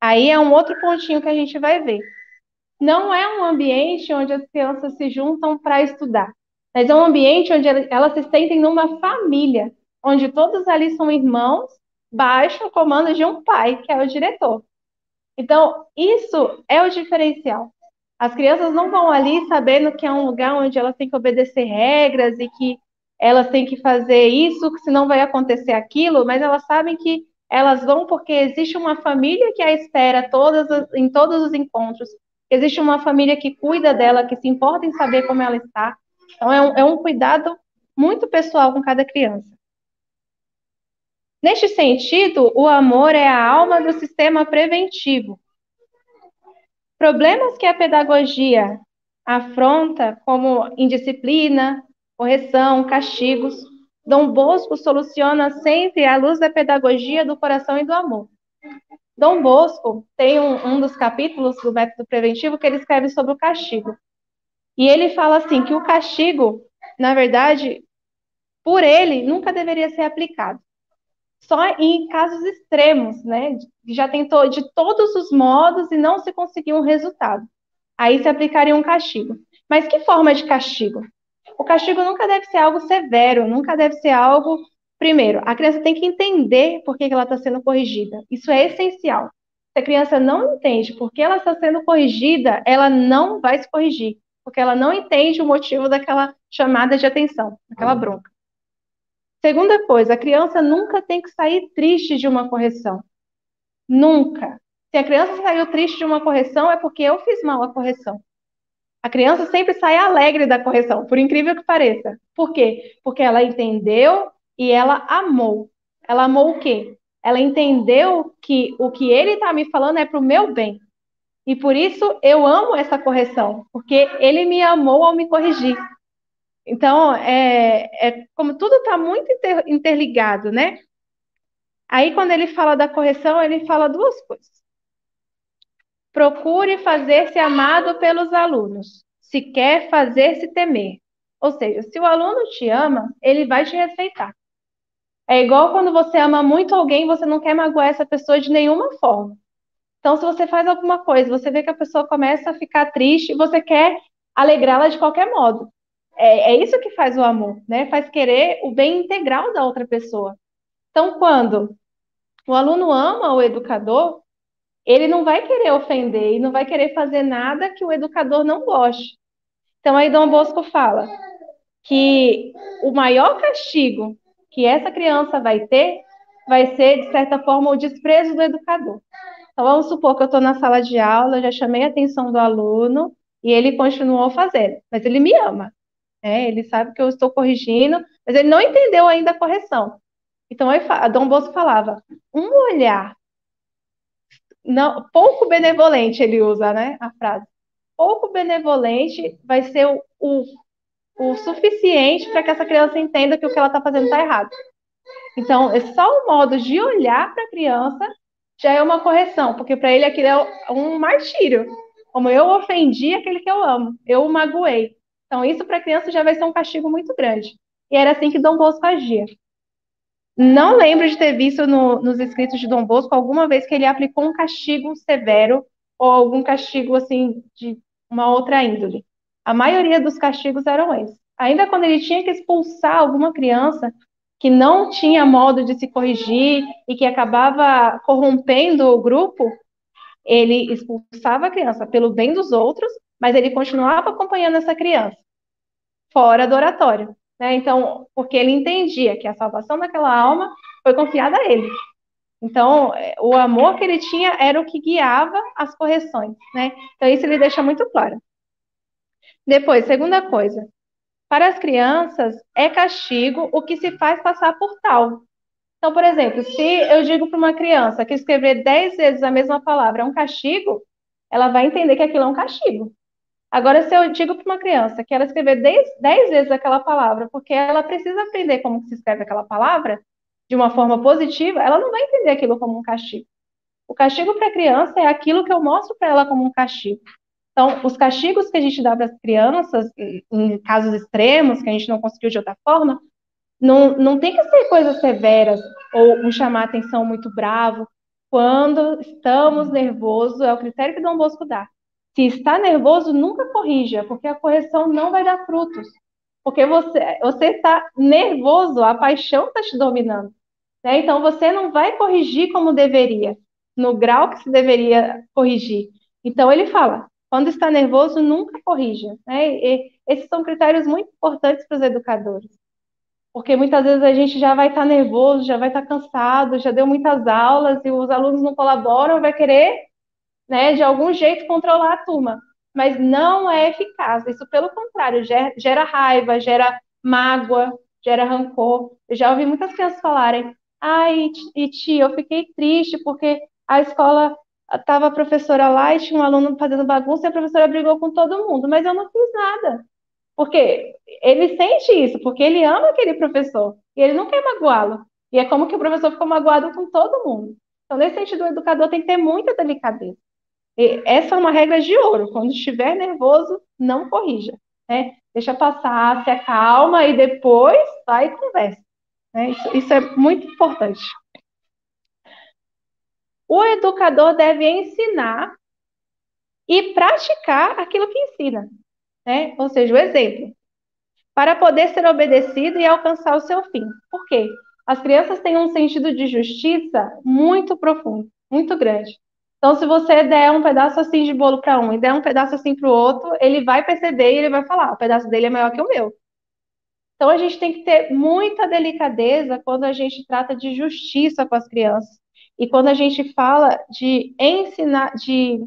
Aí é um outro pontinho que a gente vai ver. Não é um ambiente onde as crianças se juntam para estudar, mas é um ambiente onde elas se sentem numa família, onde todos ali são irmãos, baixo o comando de um pai, que é o diretor. Então, isso é o diferencial. As crianças não vão ali sabendo que é um lugar onde elas têm que obedecer regras e que elas têm que fazer isso, que senão vai acontecer aquilo, mas elas sabem que elas vão porque existe uma família que a espera todas, em todos os encontros, existe uma família que cuida dela, que se importa em saber como ela está. Então, é um, é um cuidado muito pessoal com cada criança. Neste sentido, o amor é a alma do sistema preventivo. Problemas que a pedagogia afronta, como indisciplina, correção, castigos, Dom Bosco soluciona sempre à luz da pedagogia do coração e do amor. Dom Bosco tem um, um, dos capítulos do método preventivo que ele escreve sobre o castigo. E ele fala assim que o castigo, na verdade, por ele, nunca deveria ser aplicado. Só em casos extremos, né? Já tentou de todos os modos e não se conseguiu um resultado. Aí se aplicaria um castigo. Mas que forma de castigo? O castigo nunca deve ser algo severo, nunca deve ser algo. Primeiro, a criança tem que entender por que ela está sendo corrigida. Isso é essencial. Se a criança não entende por que ela está sendo corrigida, ela não vai se corrigir, porque ela não entende o motivo daquela chamada de atenção, daquela bronca. Segunda coisa, a criança nunca tem que sair triste de uma correção. Nunca. Se a criança saiu triste de uma correção, é porque eu fiz mal a correção. A criança sempre sai alegre da correção, por incrível que pareça. Por quê? Porque ela entendeu e ela amou. Ela amou o quê? Ela entendeu que o que ele está me falando é para o meu bem. E por isso eu amo essa correção, porque ele me amou ao me corrigir. Então, é, é como tudo está muito inter, interligado, né? Aí, quando ele fala da correção, ele fala duas coisas. Procure fazer-se amado pelos alunos, se quer fazer-se temer. Ou seja, se o aluno te ama, ele vai te respeitar. É igual quando você ama muito alguém, você não quer magoar essa pessoa de nenhuma forma. Então, se você faz alguma coisa, você vê que a pessoa começa a ficar triste, você quer alegrá-la de qualquer modo. É, é, isso que faz o amor, né? Faz querer o bem integral da outra pessoa. Então, quando o aluno ama o educador, ele não vai querer ofender e não vai querer fazer nada que o educador não goste. Então, aí Dom Bosco fala que o maior castigo que essa criança vai ter vai ser, de certa forma, o desprezo do educador. Então, vamos supor que eu estou na sala de aula, já chamei a atenção do aluno e ele continuou fazendo, mas ele me ama. Né? Ele sabe que eu estou corrigindo, mas ele não entendeu ainda a correção. Então, a Dom Bosco falava: um olhar não, pouco benevolente ele usa, né, a frase. Pouco benevolente vai ser o, o, o suficiente para que essa criança entenda que o que ela está fazendo está errado. Então, é só o modo de olhar para a criança já é uma correção, porque para ele aquilo é um martírio. Como eu ofendi aquele que eu amo, eu o magoei. Então, isso para a criança já vai ser um castigo muito grande. E era assim que Dom Bosco agia. Não lembro de ter visto no, nos escritos de Dom Bosco alguma vez que ele aplicou um castigo severo ou algum castigo assim de uma outra índole. A maioria dos castigos eram esses. Ainda quando ele tinha que expulsar alguma criança que não tinha modo de se corrigir e que acabava corrompendo o grupo, ele expulsava a criança pelo bem dos outros, mas ele continuava acompanhando essa criança fora do oratório. Né? Então, porque ele entendia que a salvação daquela alma foi confiada a ele. Então, é, o amor que ele tinha era o que guiava as correções, né? Então, isso ele deixa muito claro. Depois, segunda coisa. Para as crianças, é castigo o que se faz passar por tal. Então, por exemplo, se eu digo para uma criança que escrever dez vezes a mesma palavra é um castigo, ela vai entender que aquilo é um castigo. Agora, se eu digo para uma criança que ela escrever dez, dez vezes aquela palavra, porque ela precisa aprender como se escreve aquela palavra de uma forma positiva, ela não vai entender aquilo como um castigo. O castigo para a criança é aquilo que eu mostro para ela como um castigo. Então, os castigos que a gente dá para as crianças, em casos extremos, que a gente não conseguiu de outra forma, não, não tem que ser coisas severas ou um chamar atenção muito bravo. Quando estamos nervosos, é o critério que Dom Bosco dá. Se está nervoso, nunca corrija, porque a correção não vai dar frutos. Porque você, você está nervoso, a paixão está te dominando. Né? Então, você não vai corrigir como deveria, no grau que se deveria corrigir. Então, ele fala: quando está nervoso, nunca corrija. Né? E esses são critérios muito importantes para os educadores. Porque muitas vezes a gente já vai estar nervoso, já vai estar cansado, já deu muitas aulas e os alunos não colaboram, vai querer, né, de algum jeito controlar a turma. Mas não é eficaz. Isso, pelo contrário, gera, raiva, gera mágoa, gera rancor. Eu já ouvi muitas crianças falarem: ai, e tia, eu fiquei triste porque a escola estava a professora lá e tinha um aluno fazendo bagunça e a professora brigou com todo mundo, mas eu não fiz nada. Porque ele sente isso, porque ele ama aquele professor e ele não quer magoá-lo. E é como que o professor ficou magoado com todo mundo. Então, nesse sentido, o educador tem que ter muita delicadeza. Essa é uma regra de ouro. Quando estiver nervoso, não corrija. Né? Deixa passar, se acalma e depois vai e conversa. Né? Isso, isso é muito importante. O educador deve ensinar e praticar aquilo que ensina, né? Ou seja, o exemplo, para poder ser obedecido e alcançar o seu fim. Por quê? As crianças têm um sentido de justiça muito profundo, muito grande. Então, se você der um pedaço assim de bolo para um e der um pedaço assim para o outro, ele vai perceber e ele vai falar: o pedaço dele é maior que o meu. Então, a gente tem que ter muita delicadeza quando a gente trata de justiça com as crianças. E quando a gente fala de ensinar, de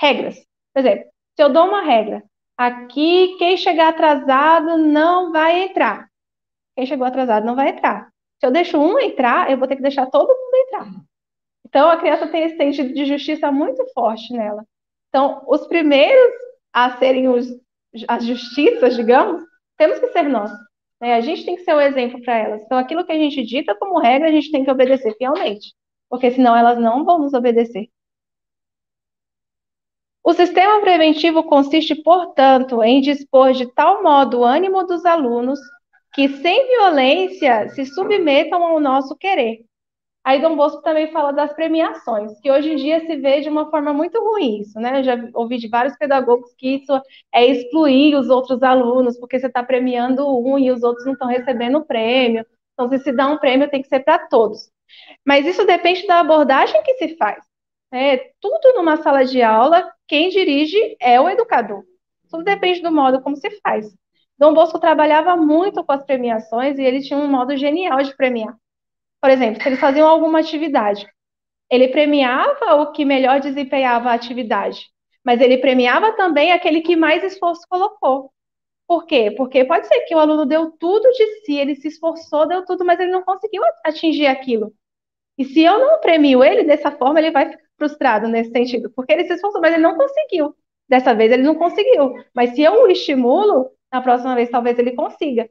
regras, por exemplo, se eu dou uma regra, aqui quem chegar atrasado não vai entrar. Quem chegou atrasado não vai entrar. Se eu deixo um entrar, eu vou ter que deixar todo mundo entrar. Então a criança tem esse sentido de justiça muito forte nela. Então, os primeiros a serem os, as justiças, digamos, temos que ser nós. Né? A gente tem que ser o exemplo para elas. Então, aquilo que a gente dita como regra, a gente tem que obedecer fielmente porque senão elas não vão nos obedecer. O sistema preventivo consiste, portanto, em dispor de tal modo o ânimo dos alunos que, sem violência, se submetam ao nosso querer. Aí Dom Bosco também fala das premiações, que hoje em dia se vê de uma forma muito ruim isso, né? Eu já ouvi de vários pedagogos que isso é excluir os outros alunos, porque você está premiando um e os outros não estão recebendo o prêmio. Então, se se dá um prêmio, tem que ser para todos. Mas isso depende da abordagem que se faz. É, tudo numa sala de aula, quem dirige é o educador. Tudo depende do modo como se faz. Dom Bosco trabalhava muito com as premiações e ele tinha um modo genial de premiar. Por exemplo, se eles faziam alguma atividade, ele premiava o que melhor desempenhava a atividade, mas ele premiava também aquele que mais esforço colocou. Por quê? Porque pode ser que o aluno deu tudo de si, ele se esforçou, deu tudo, mas ele não conseguiu atingir aquilo. E se eu não premio ele dessa forma, ele vai ficar frustrado nesse sentido, porque ele se esforçou, mas ele não conseguiu. Dessa vez ele não conseguiu. Mas se eu o estimulo, na próxima vez talvez ele consiga.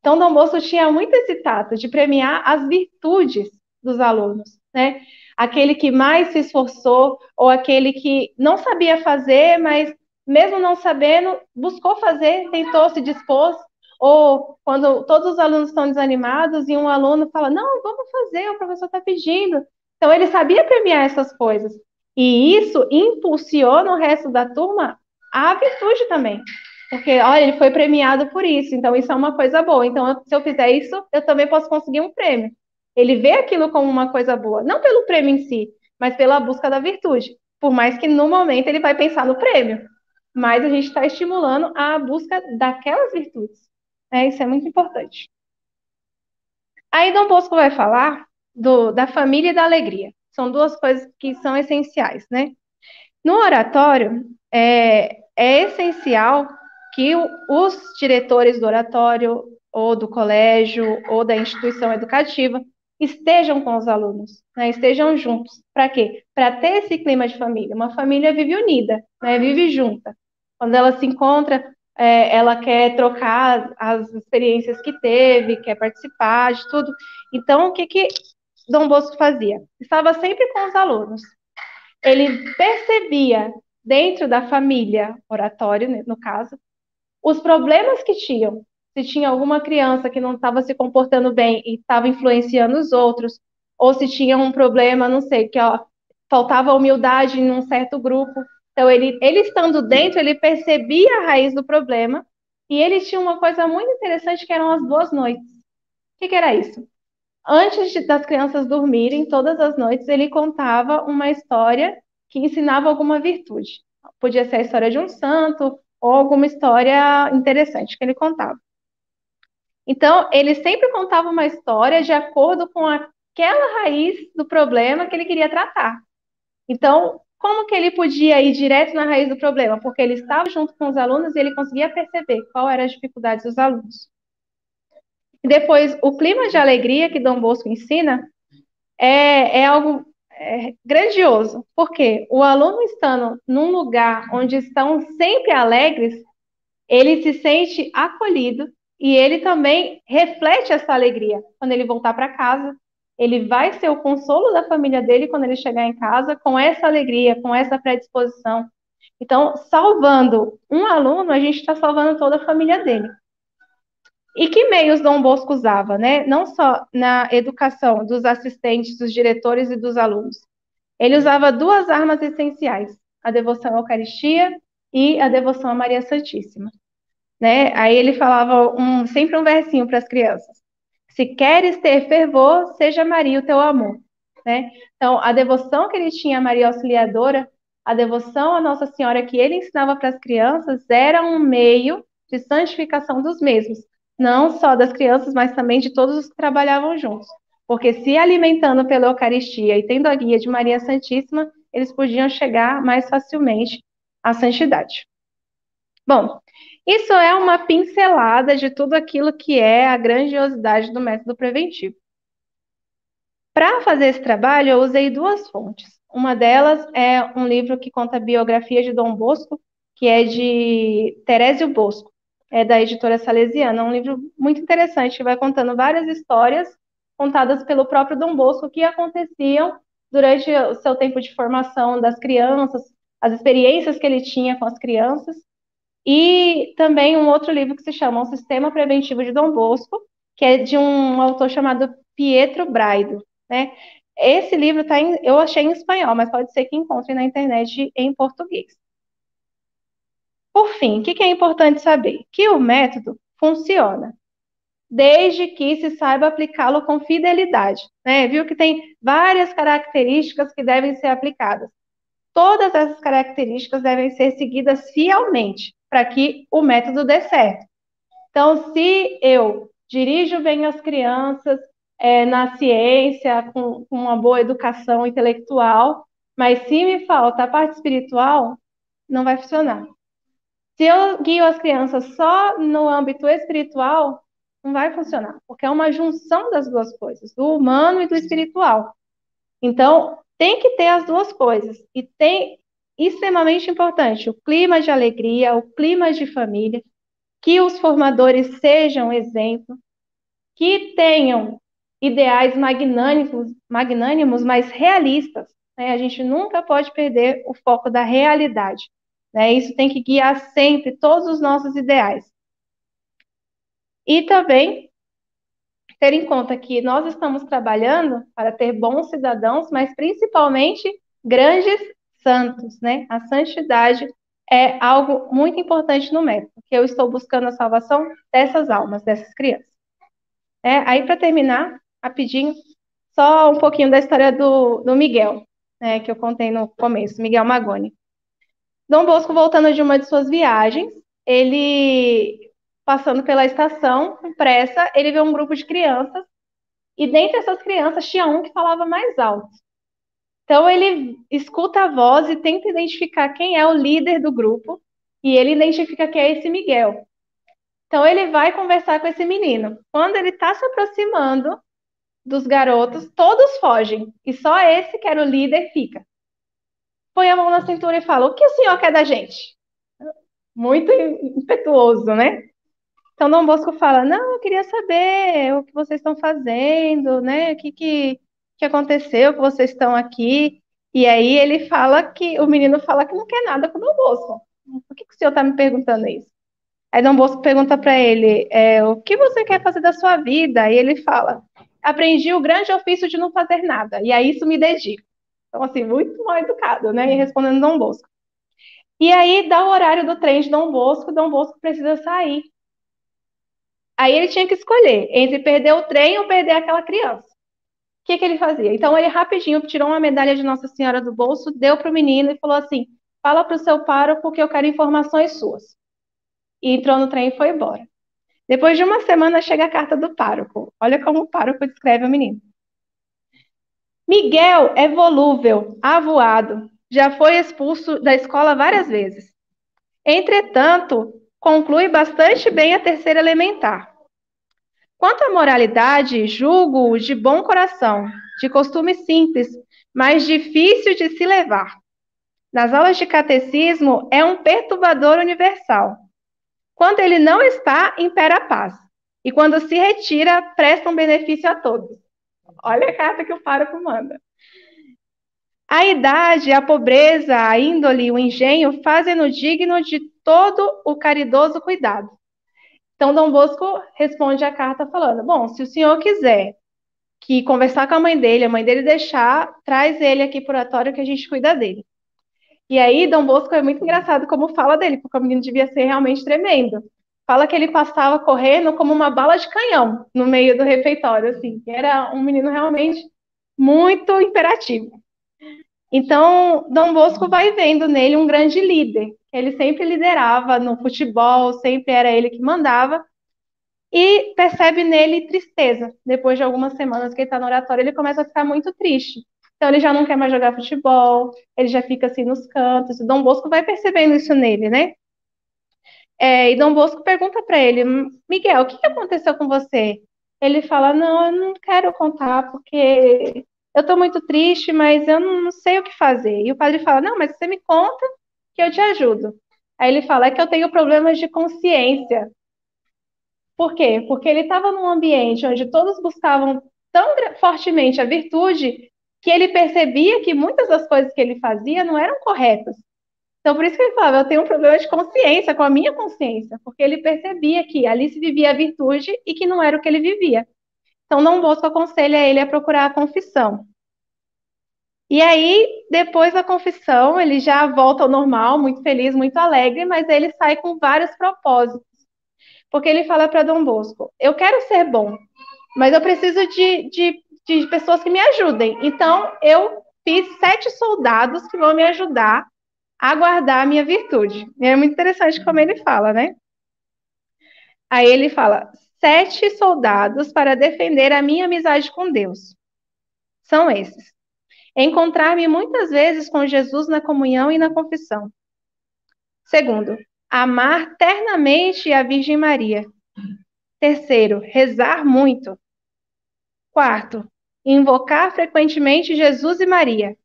Então, Dom Bosco tinha muito esse tato de premiar as virtudes dos alunos, né? Aquele que mais se esforçou, ou aquele que não sabia fazer, mas mesmo não sabendo, buscou fazer, tentou, se dispôs, ou quando todos os alunos estão desanimados e um aluno fala, não, vamos fazer, o professor está pedindo. Então, ele sabia premiar essas coisas. E isso impulsiona o resto da turma à virtude também. Porque, olha, ele foi premiado por isso, então isso é uma coisa boa. Então, se eu fizer isso, eu também posso conseguir um prêmio. Ele vê aquilo como uma coisa boa, não pelo prêmio em si, mas pela busca da virtude. Por mais que no momento ele vai pensar no prêmio, mas a gente está estimulando a busca daquelas virtudes. É, isso é muito importante. Aí Dom Bosco vai falar do, da família e da alegria. São duas coisas que são essenciais, né? No oratório, é, é essencial que os diretores do oratório, ou do colégio, ou da instituição educativa, estejam com os alunos, né? estejam juntos. Para quê? Para ter esse clima de família. Uma família vive unida, né? vive junta. Quando ela se encontra, é, ela quer trocar as experiências que teve, quer participar de tudo. Então, o que, que Dom Bosco fazia? Estava sempre com os alunos. Ele percebia dentro da família, oratório, né, no caso, os problemas que tinham. Se tinha alguma criança que não estava se comportando bem e estava influenciando os outros, ou se tinha um problema, não sei, que ó, faltava humildade em um certo grupo. Então, ele, ele estando dentro, ele percebia a raiz do problema e ele tinha uma coisa muito interessante que eram as boas noites. O que, que era isso? Antes de, das crianças dormirem, todas as noites, ele contava uma história que ensinava alguma virtude. Podia ser a história de um santo ou alguma história interessante que ele contava. Então, ele sempre contava uma história de acordo com aquela raiz do problema que ele queria tratar. Então, como que ele podia ir direto na raiz do problema? Porque ele estava junto com os alunos e ele conseguia perceber qual eram as dificuldades dos alunos. E depois, o clima de alegria que Dom Bosco ensina é, é algo é, grandioso, porque o aluno estando num lugar onde estão sempre alegres, ele se sente acolhido e ele também reflete essa alegria quando ele voltar para casa. Ele vai ser o consolo da família dele quando ele chegar em casa, com essa alegria, com essa predisposição. Então, salvando um aluno, a gente está salvando toda a família dele. E que meios Dom Bosco usava, né? Não só na educação dos assistentes, dos diretores e dos alunos. Ele usava duas armas essenciais: a devoção à Eucaristia e a devoção a Maria Santíssima né? Aí ele falava um, sempre um versinho para as crianças. Se queres ter fervor, seja Maria o teu amor, né? Então, a devoção que ele tinha a Maria Auxiliadora, a devoção a Nossa Senhora que ele ensinava para as crianças era um meio de santificação dos mesmos, não só das crianças, mas também de todos os que trabalhavam juntos. Porque se alimentando pela Eucaristia e tendo a guia de Maria Santíssima, eles podiam chegar mais facilmente à santidade. Bom, isso é uma pincelada de tudo aquilo que é a grandiosidade do método preventivo. Para fazer esse trabalho, eu usei duas fontes. Uma delas é um livro que conta a biografia de Dom Bosco, que é de Terésio Bosco, é da editora Salesiana. Um livro muito interessante, que vai contando várias histórias contadas pelo próprio Dom Bosco que aconteciam durante o seu tempo de formação das crianças, as experiências que ele tinha com as crianças. E também um outro livro que se chama O Sistema Preventivo de Dom Bosco, que é de um autor chamado Pietro Braido, né? Esse livro tá em, eu achei em espanhol, mas pode ser que encontre na internet em português. Por fim, o que, é importante saber? Que o método funciona, desde que se saiba aplicá-lo com fidelidade. Né? Viu que tem várias características que devem ser aplicadas. Todas essas características devem ser seguidas fielmente para que o método dê certo. Então, se eu dirijo bem as crianças é, na ciência, com, com uma boa educação intelectual, mas se me falta a parte espiritual, não vai funcionar. Se eu guio as crianças só no âmbito espiritual, não vai funcionar, porque é uma junção das duas coisas, do humano e do espiritual. Então, tem que ter as duas coisas. E tem extremamente importante, o clima de alegria, o clima de família, que os formadores sejam exemplo, que tenham ideais magnânimos, magnânimos mas realistas. Né? A gente nunca pode perder o foco da realidade. Né? Isso tem que guiar sempre todos os nossos ideais. E também ter em conta que nós estamos trabalhando para ter bons cidadãos, mas principalmente grandes santos, né? A santidade é algo muito importante no método, porque eu estou buscando a salvação dessas almas, dessas crianças. É, aí, para terminar, rapidinho, só um pouquinho da história do, do Miguel, né, que eu contei no começo, Miguel Magoni. Dom Bosco, voltando de uma de suas viagens, ele, passando pela estação, com pressa, ele vê um grupo de crianças, e dentre essas crianças tinha um que falava mais alto. Então ele escuta a voz e tenta identificar quem é o líder do grupo, e ele identifica que é esse Miguel. Então ele vai conversar com esse menino. Quando ele está se aproximando, dos garotos, todos fogem, e só esse, que era o líder, fica. Põe a mão na cintura e fala: O que o senhor quer da gente? Muito impetuoso, né? Então, Dom Bosco fala: Não, eu queria saber o que vocês estão fazendo, né? O que, que, que aconteceu, que vocês estão aqui. E aí ele fala que o menino fala que não quer nada com o Dom Bosco. Por que, que o senhor está me perguntando isso? Aí Dom Bosco pergunta para ele: é, O que você quer fazer da sua vida? E ele fala: Aprendi o grande ofício de não fazer nada, e a isso me dedico. Então, assim, muito mal educado, né? E respondendo Dom Bosco. E aí dá o horário do trem de Dom Bosco, Dom Bosco precisa sair. Aí ele tinha que escolher entre perder o trem ou perder aquela criança. O que, que ele fazia? Então ele rapidinho tirou uma medalha de Nossa Senhora do bolso, deu para o menino e falou assim: fala para o seu pároco que eu quero informações suas. E entrou no trem e foi embora. Depois de uma semana chega a carta do pároco. Olha como o pároco descreve o menino. Miguel é volúvel, avoado, já foi expulso da escola várias vezes. Entretanto, conclui bastante bem a terceira elementar. Quanto à moralidade, julgo-o de bom coração, de costume simples, mas difícil de se levar. Nas aulas de catecismo, é um perturbador universal. Quando ele não está, impera a paz. E quando se retira, presta um benefício a todos. Olha a carta que o pároco manda. A idade, a pobreza, a índole, o engenho fazem-no digno de todo o caridoso cuidado. Então, Dom Bosco responde a carta falando: Bom, se o senhor quiser que conversar com a mãe dele, a mãe dele deixar, traz ele aqui para o oratório que a gente cuida dele. E aí, Dom Bosco é muito engraçado como fala dele, porque o menino devia ser realmente tremendo. Fala que ele passava correndo como uma bala de canhão no meio do refeitório, assim, era um menino realmente muito imperativo. Então, Dom Bosco vai vendo nele um grande líder. Ele sempre liderava no futebol, sempre era ele que mandava. E percebe nele tristeza. Depois de algumas semanas que ele está no oratório, ele começa a ficar muito triste. Então, ele já não quer mais jogar futebol, ele já fica assim nos cantos. E Dom Bosco vai percebendo isso nele, né? É, e Dom Bosco pergunta para ele: Miguel, o que aconteceu com você? Ele fala: Não, eu não quero contar, porque eu estou muito triste, mas eu não sei o que fazer. E o padre fala: Não, mas você me conta que eu te ajudo. Aí ele fala: É que eu tenho problemas de consciência. Por quê? Porque ele estava num ambiente onde todos buscavam tão fortemente a virtude que ele percebia que muitas das coisas que ele fazia não eram corretas. Então, por isso que ele falava, eu tenho um problema de consciência, com a minha consciência, porque ele percebia que ali se vivia a virtude e que não era o que ele vivia. Então, Dom Bosco aconselha ele a procurar a confissão. E aí, depois da confissão, ele já volta ao normal, muito feliz, muito alegre, mas ele sai com vários propósitos. Porque ele fala para Dom Bosco: Eu quero ser bom, mas eu preciso de, de, de pessoas que me ajudem. Então, eu fiz sete soldados que vão me ajudar a guardar a minha virtude. E é muito interessante como ele fala, né? Aí ele fala: sete soldados para defender a minha amizade com Deus. São esses. Encontrar-me muitas vezes com Jesus na comunhão e na confissão. Segundo, amar ternamente a Virgem Maria. Terceiro, rezar muito. Quarto, invocar frequentemente Jesus e Maria.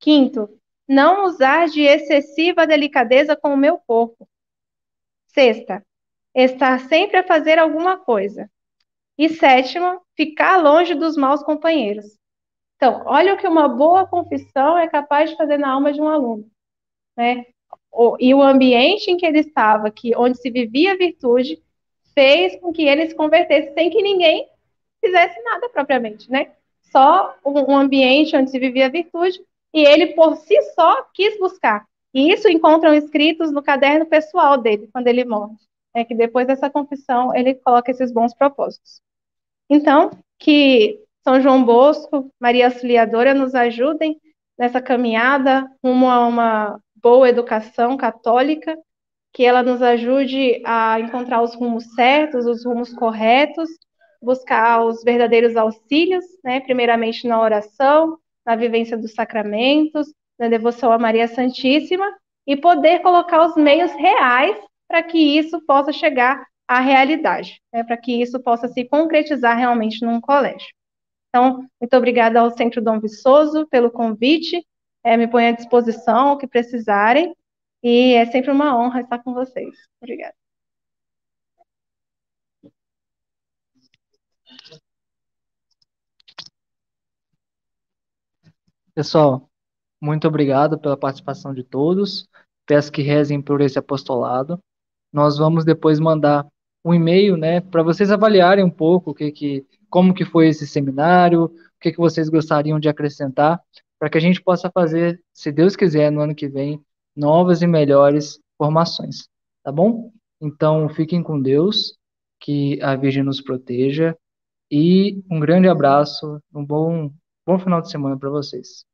Quinto, não usar de excessiva delicadeza com o meu corpo. Sexta, estar sempre a fazer alguma coisa. E sétima, ficar longe dos maus companheiros. Então, olha o que uma boa confissão é capaz de fazer na alma de um aluno, né? E o ambiente em que ele estava, que onde se vivia a virtude, fez com que ele se convertesse sem que ninguém fizesse nada propriamente, né? Só um ambiente onde se vivia a virtude e ele por si só quis buscar. E isso encontram escritos no caderno pessoal dele quando ele morre é que depois dessa confissão ele coloca esses bons propósitos. Então, que São João Bosco, Maria Auxiliadora nos ajudem nessa caminhada rumo a uma boa educação católica, que ela nos ajude a encontrar os rumos certos, os rumos corretos, buscar os verdadeiros auxílios, né, primeiramente na oração, na vivência dos sacramentos, na devoção a Maria Santíssima, e poder colocar os meios reais para que isso possa chegar à realidade, né, para que isso possa se concretizar realmente num colégio. Então, muito obrigada ao Centro Dom Viçoso pelo convite, é, me ponho à disposição, o que precisarem, e é sempre uma honra estar com vocês. Obrigada. Pessoal, muito obrigado pela participação de todos. Peço que rezem por esse apostolado. Nós vamos depois mandar um e-mail, né, para vocês avaliarem um pouco o que que, como que foi esse seminário, o que que vocês gostariam de acrescentar, para que a gente possa fazer, se Deus quiser, no ano que vem, novas e melhores formações, tá bom? Então, fiquem com Deus, que a Virgem nos proteja e um grande abraço, um bom, bom final de semana para vocês.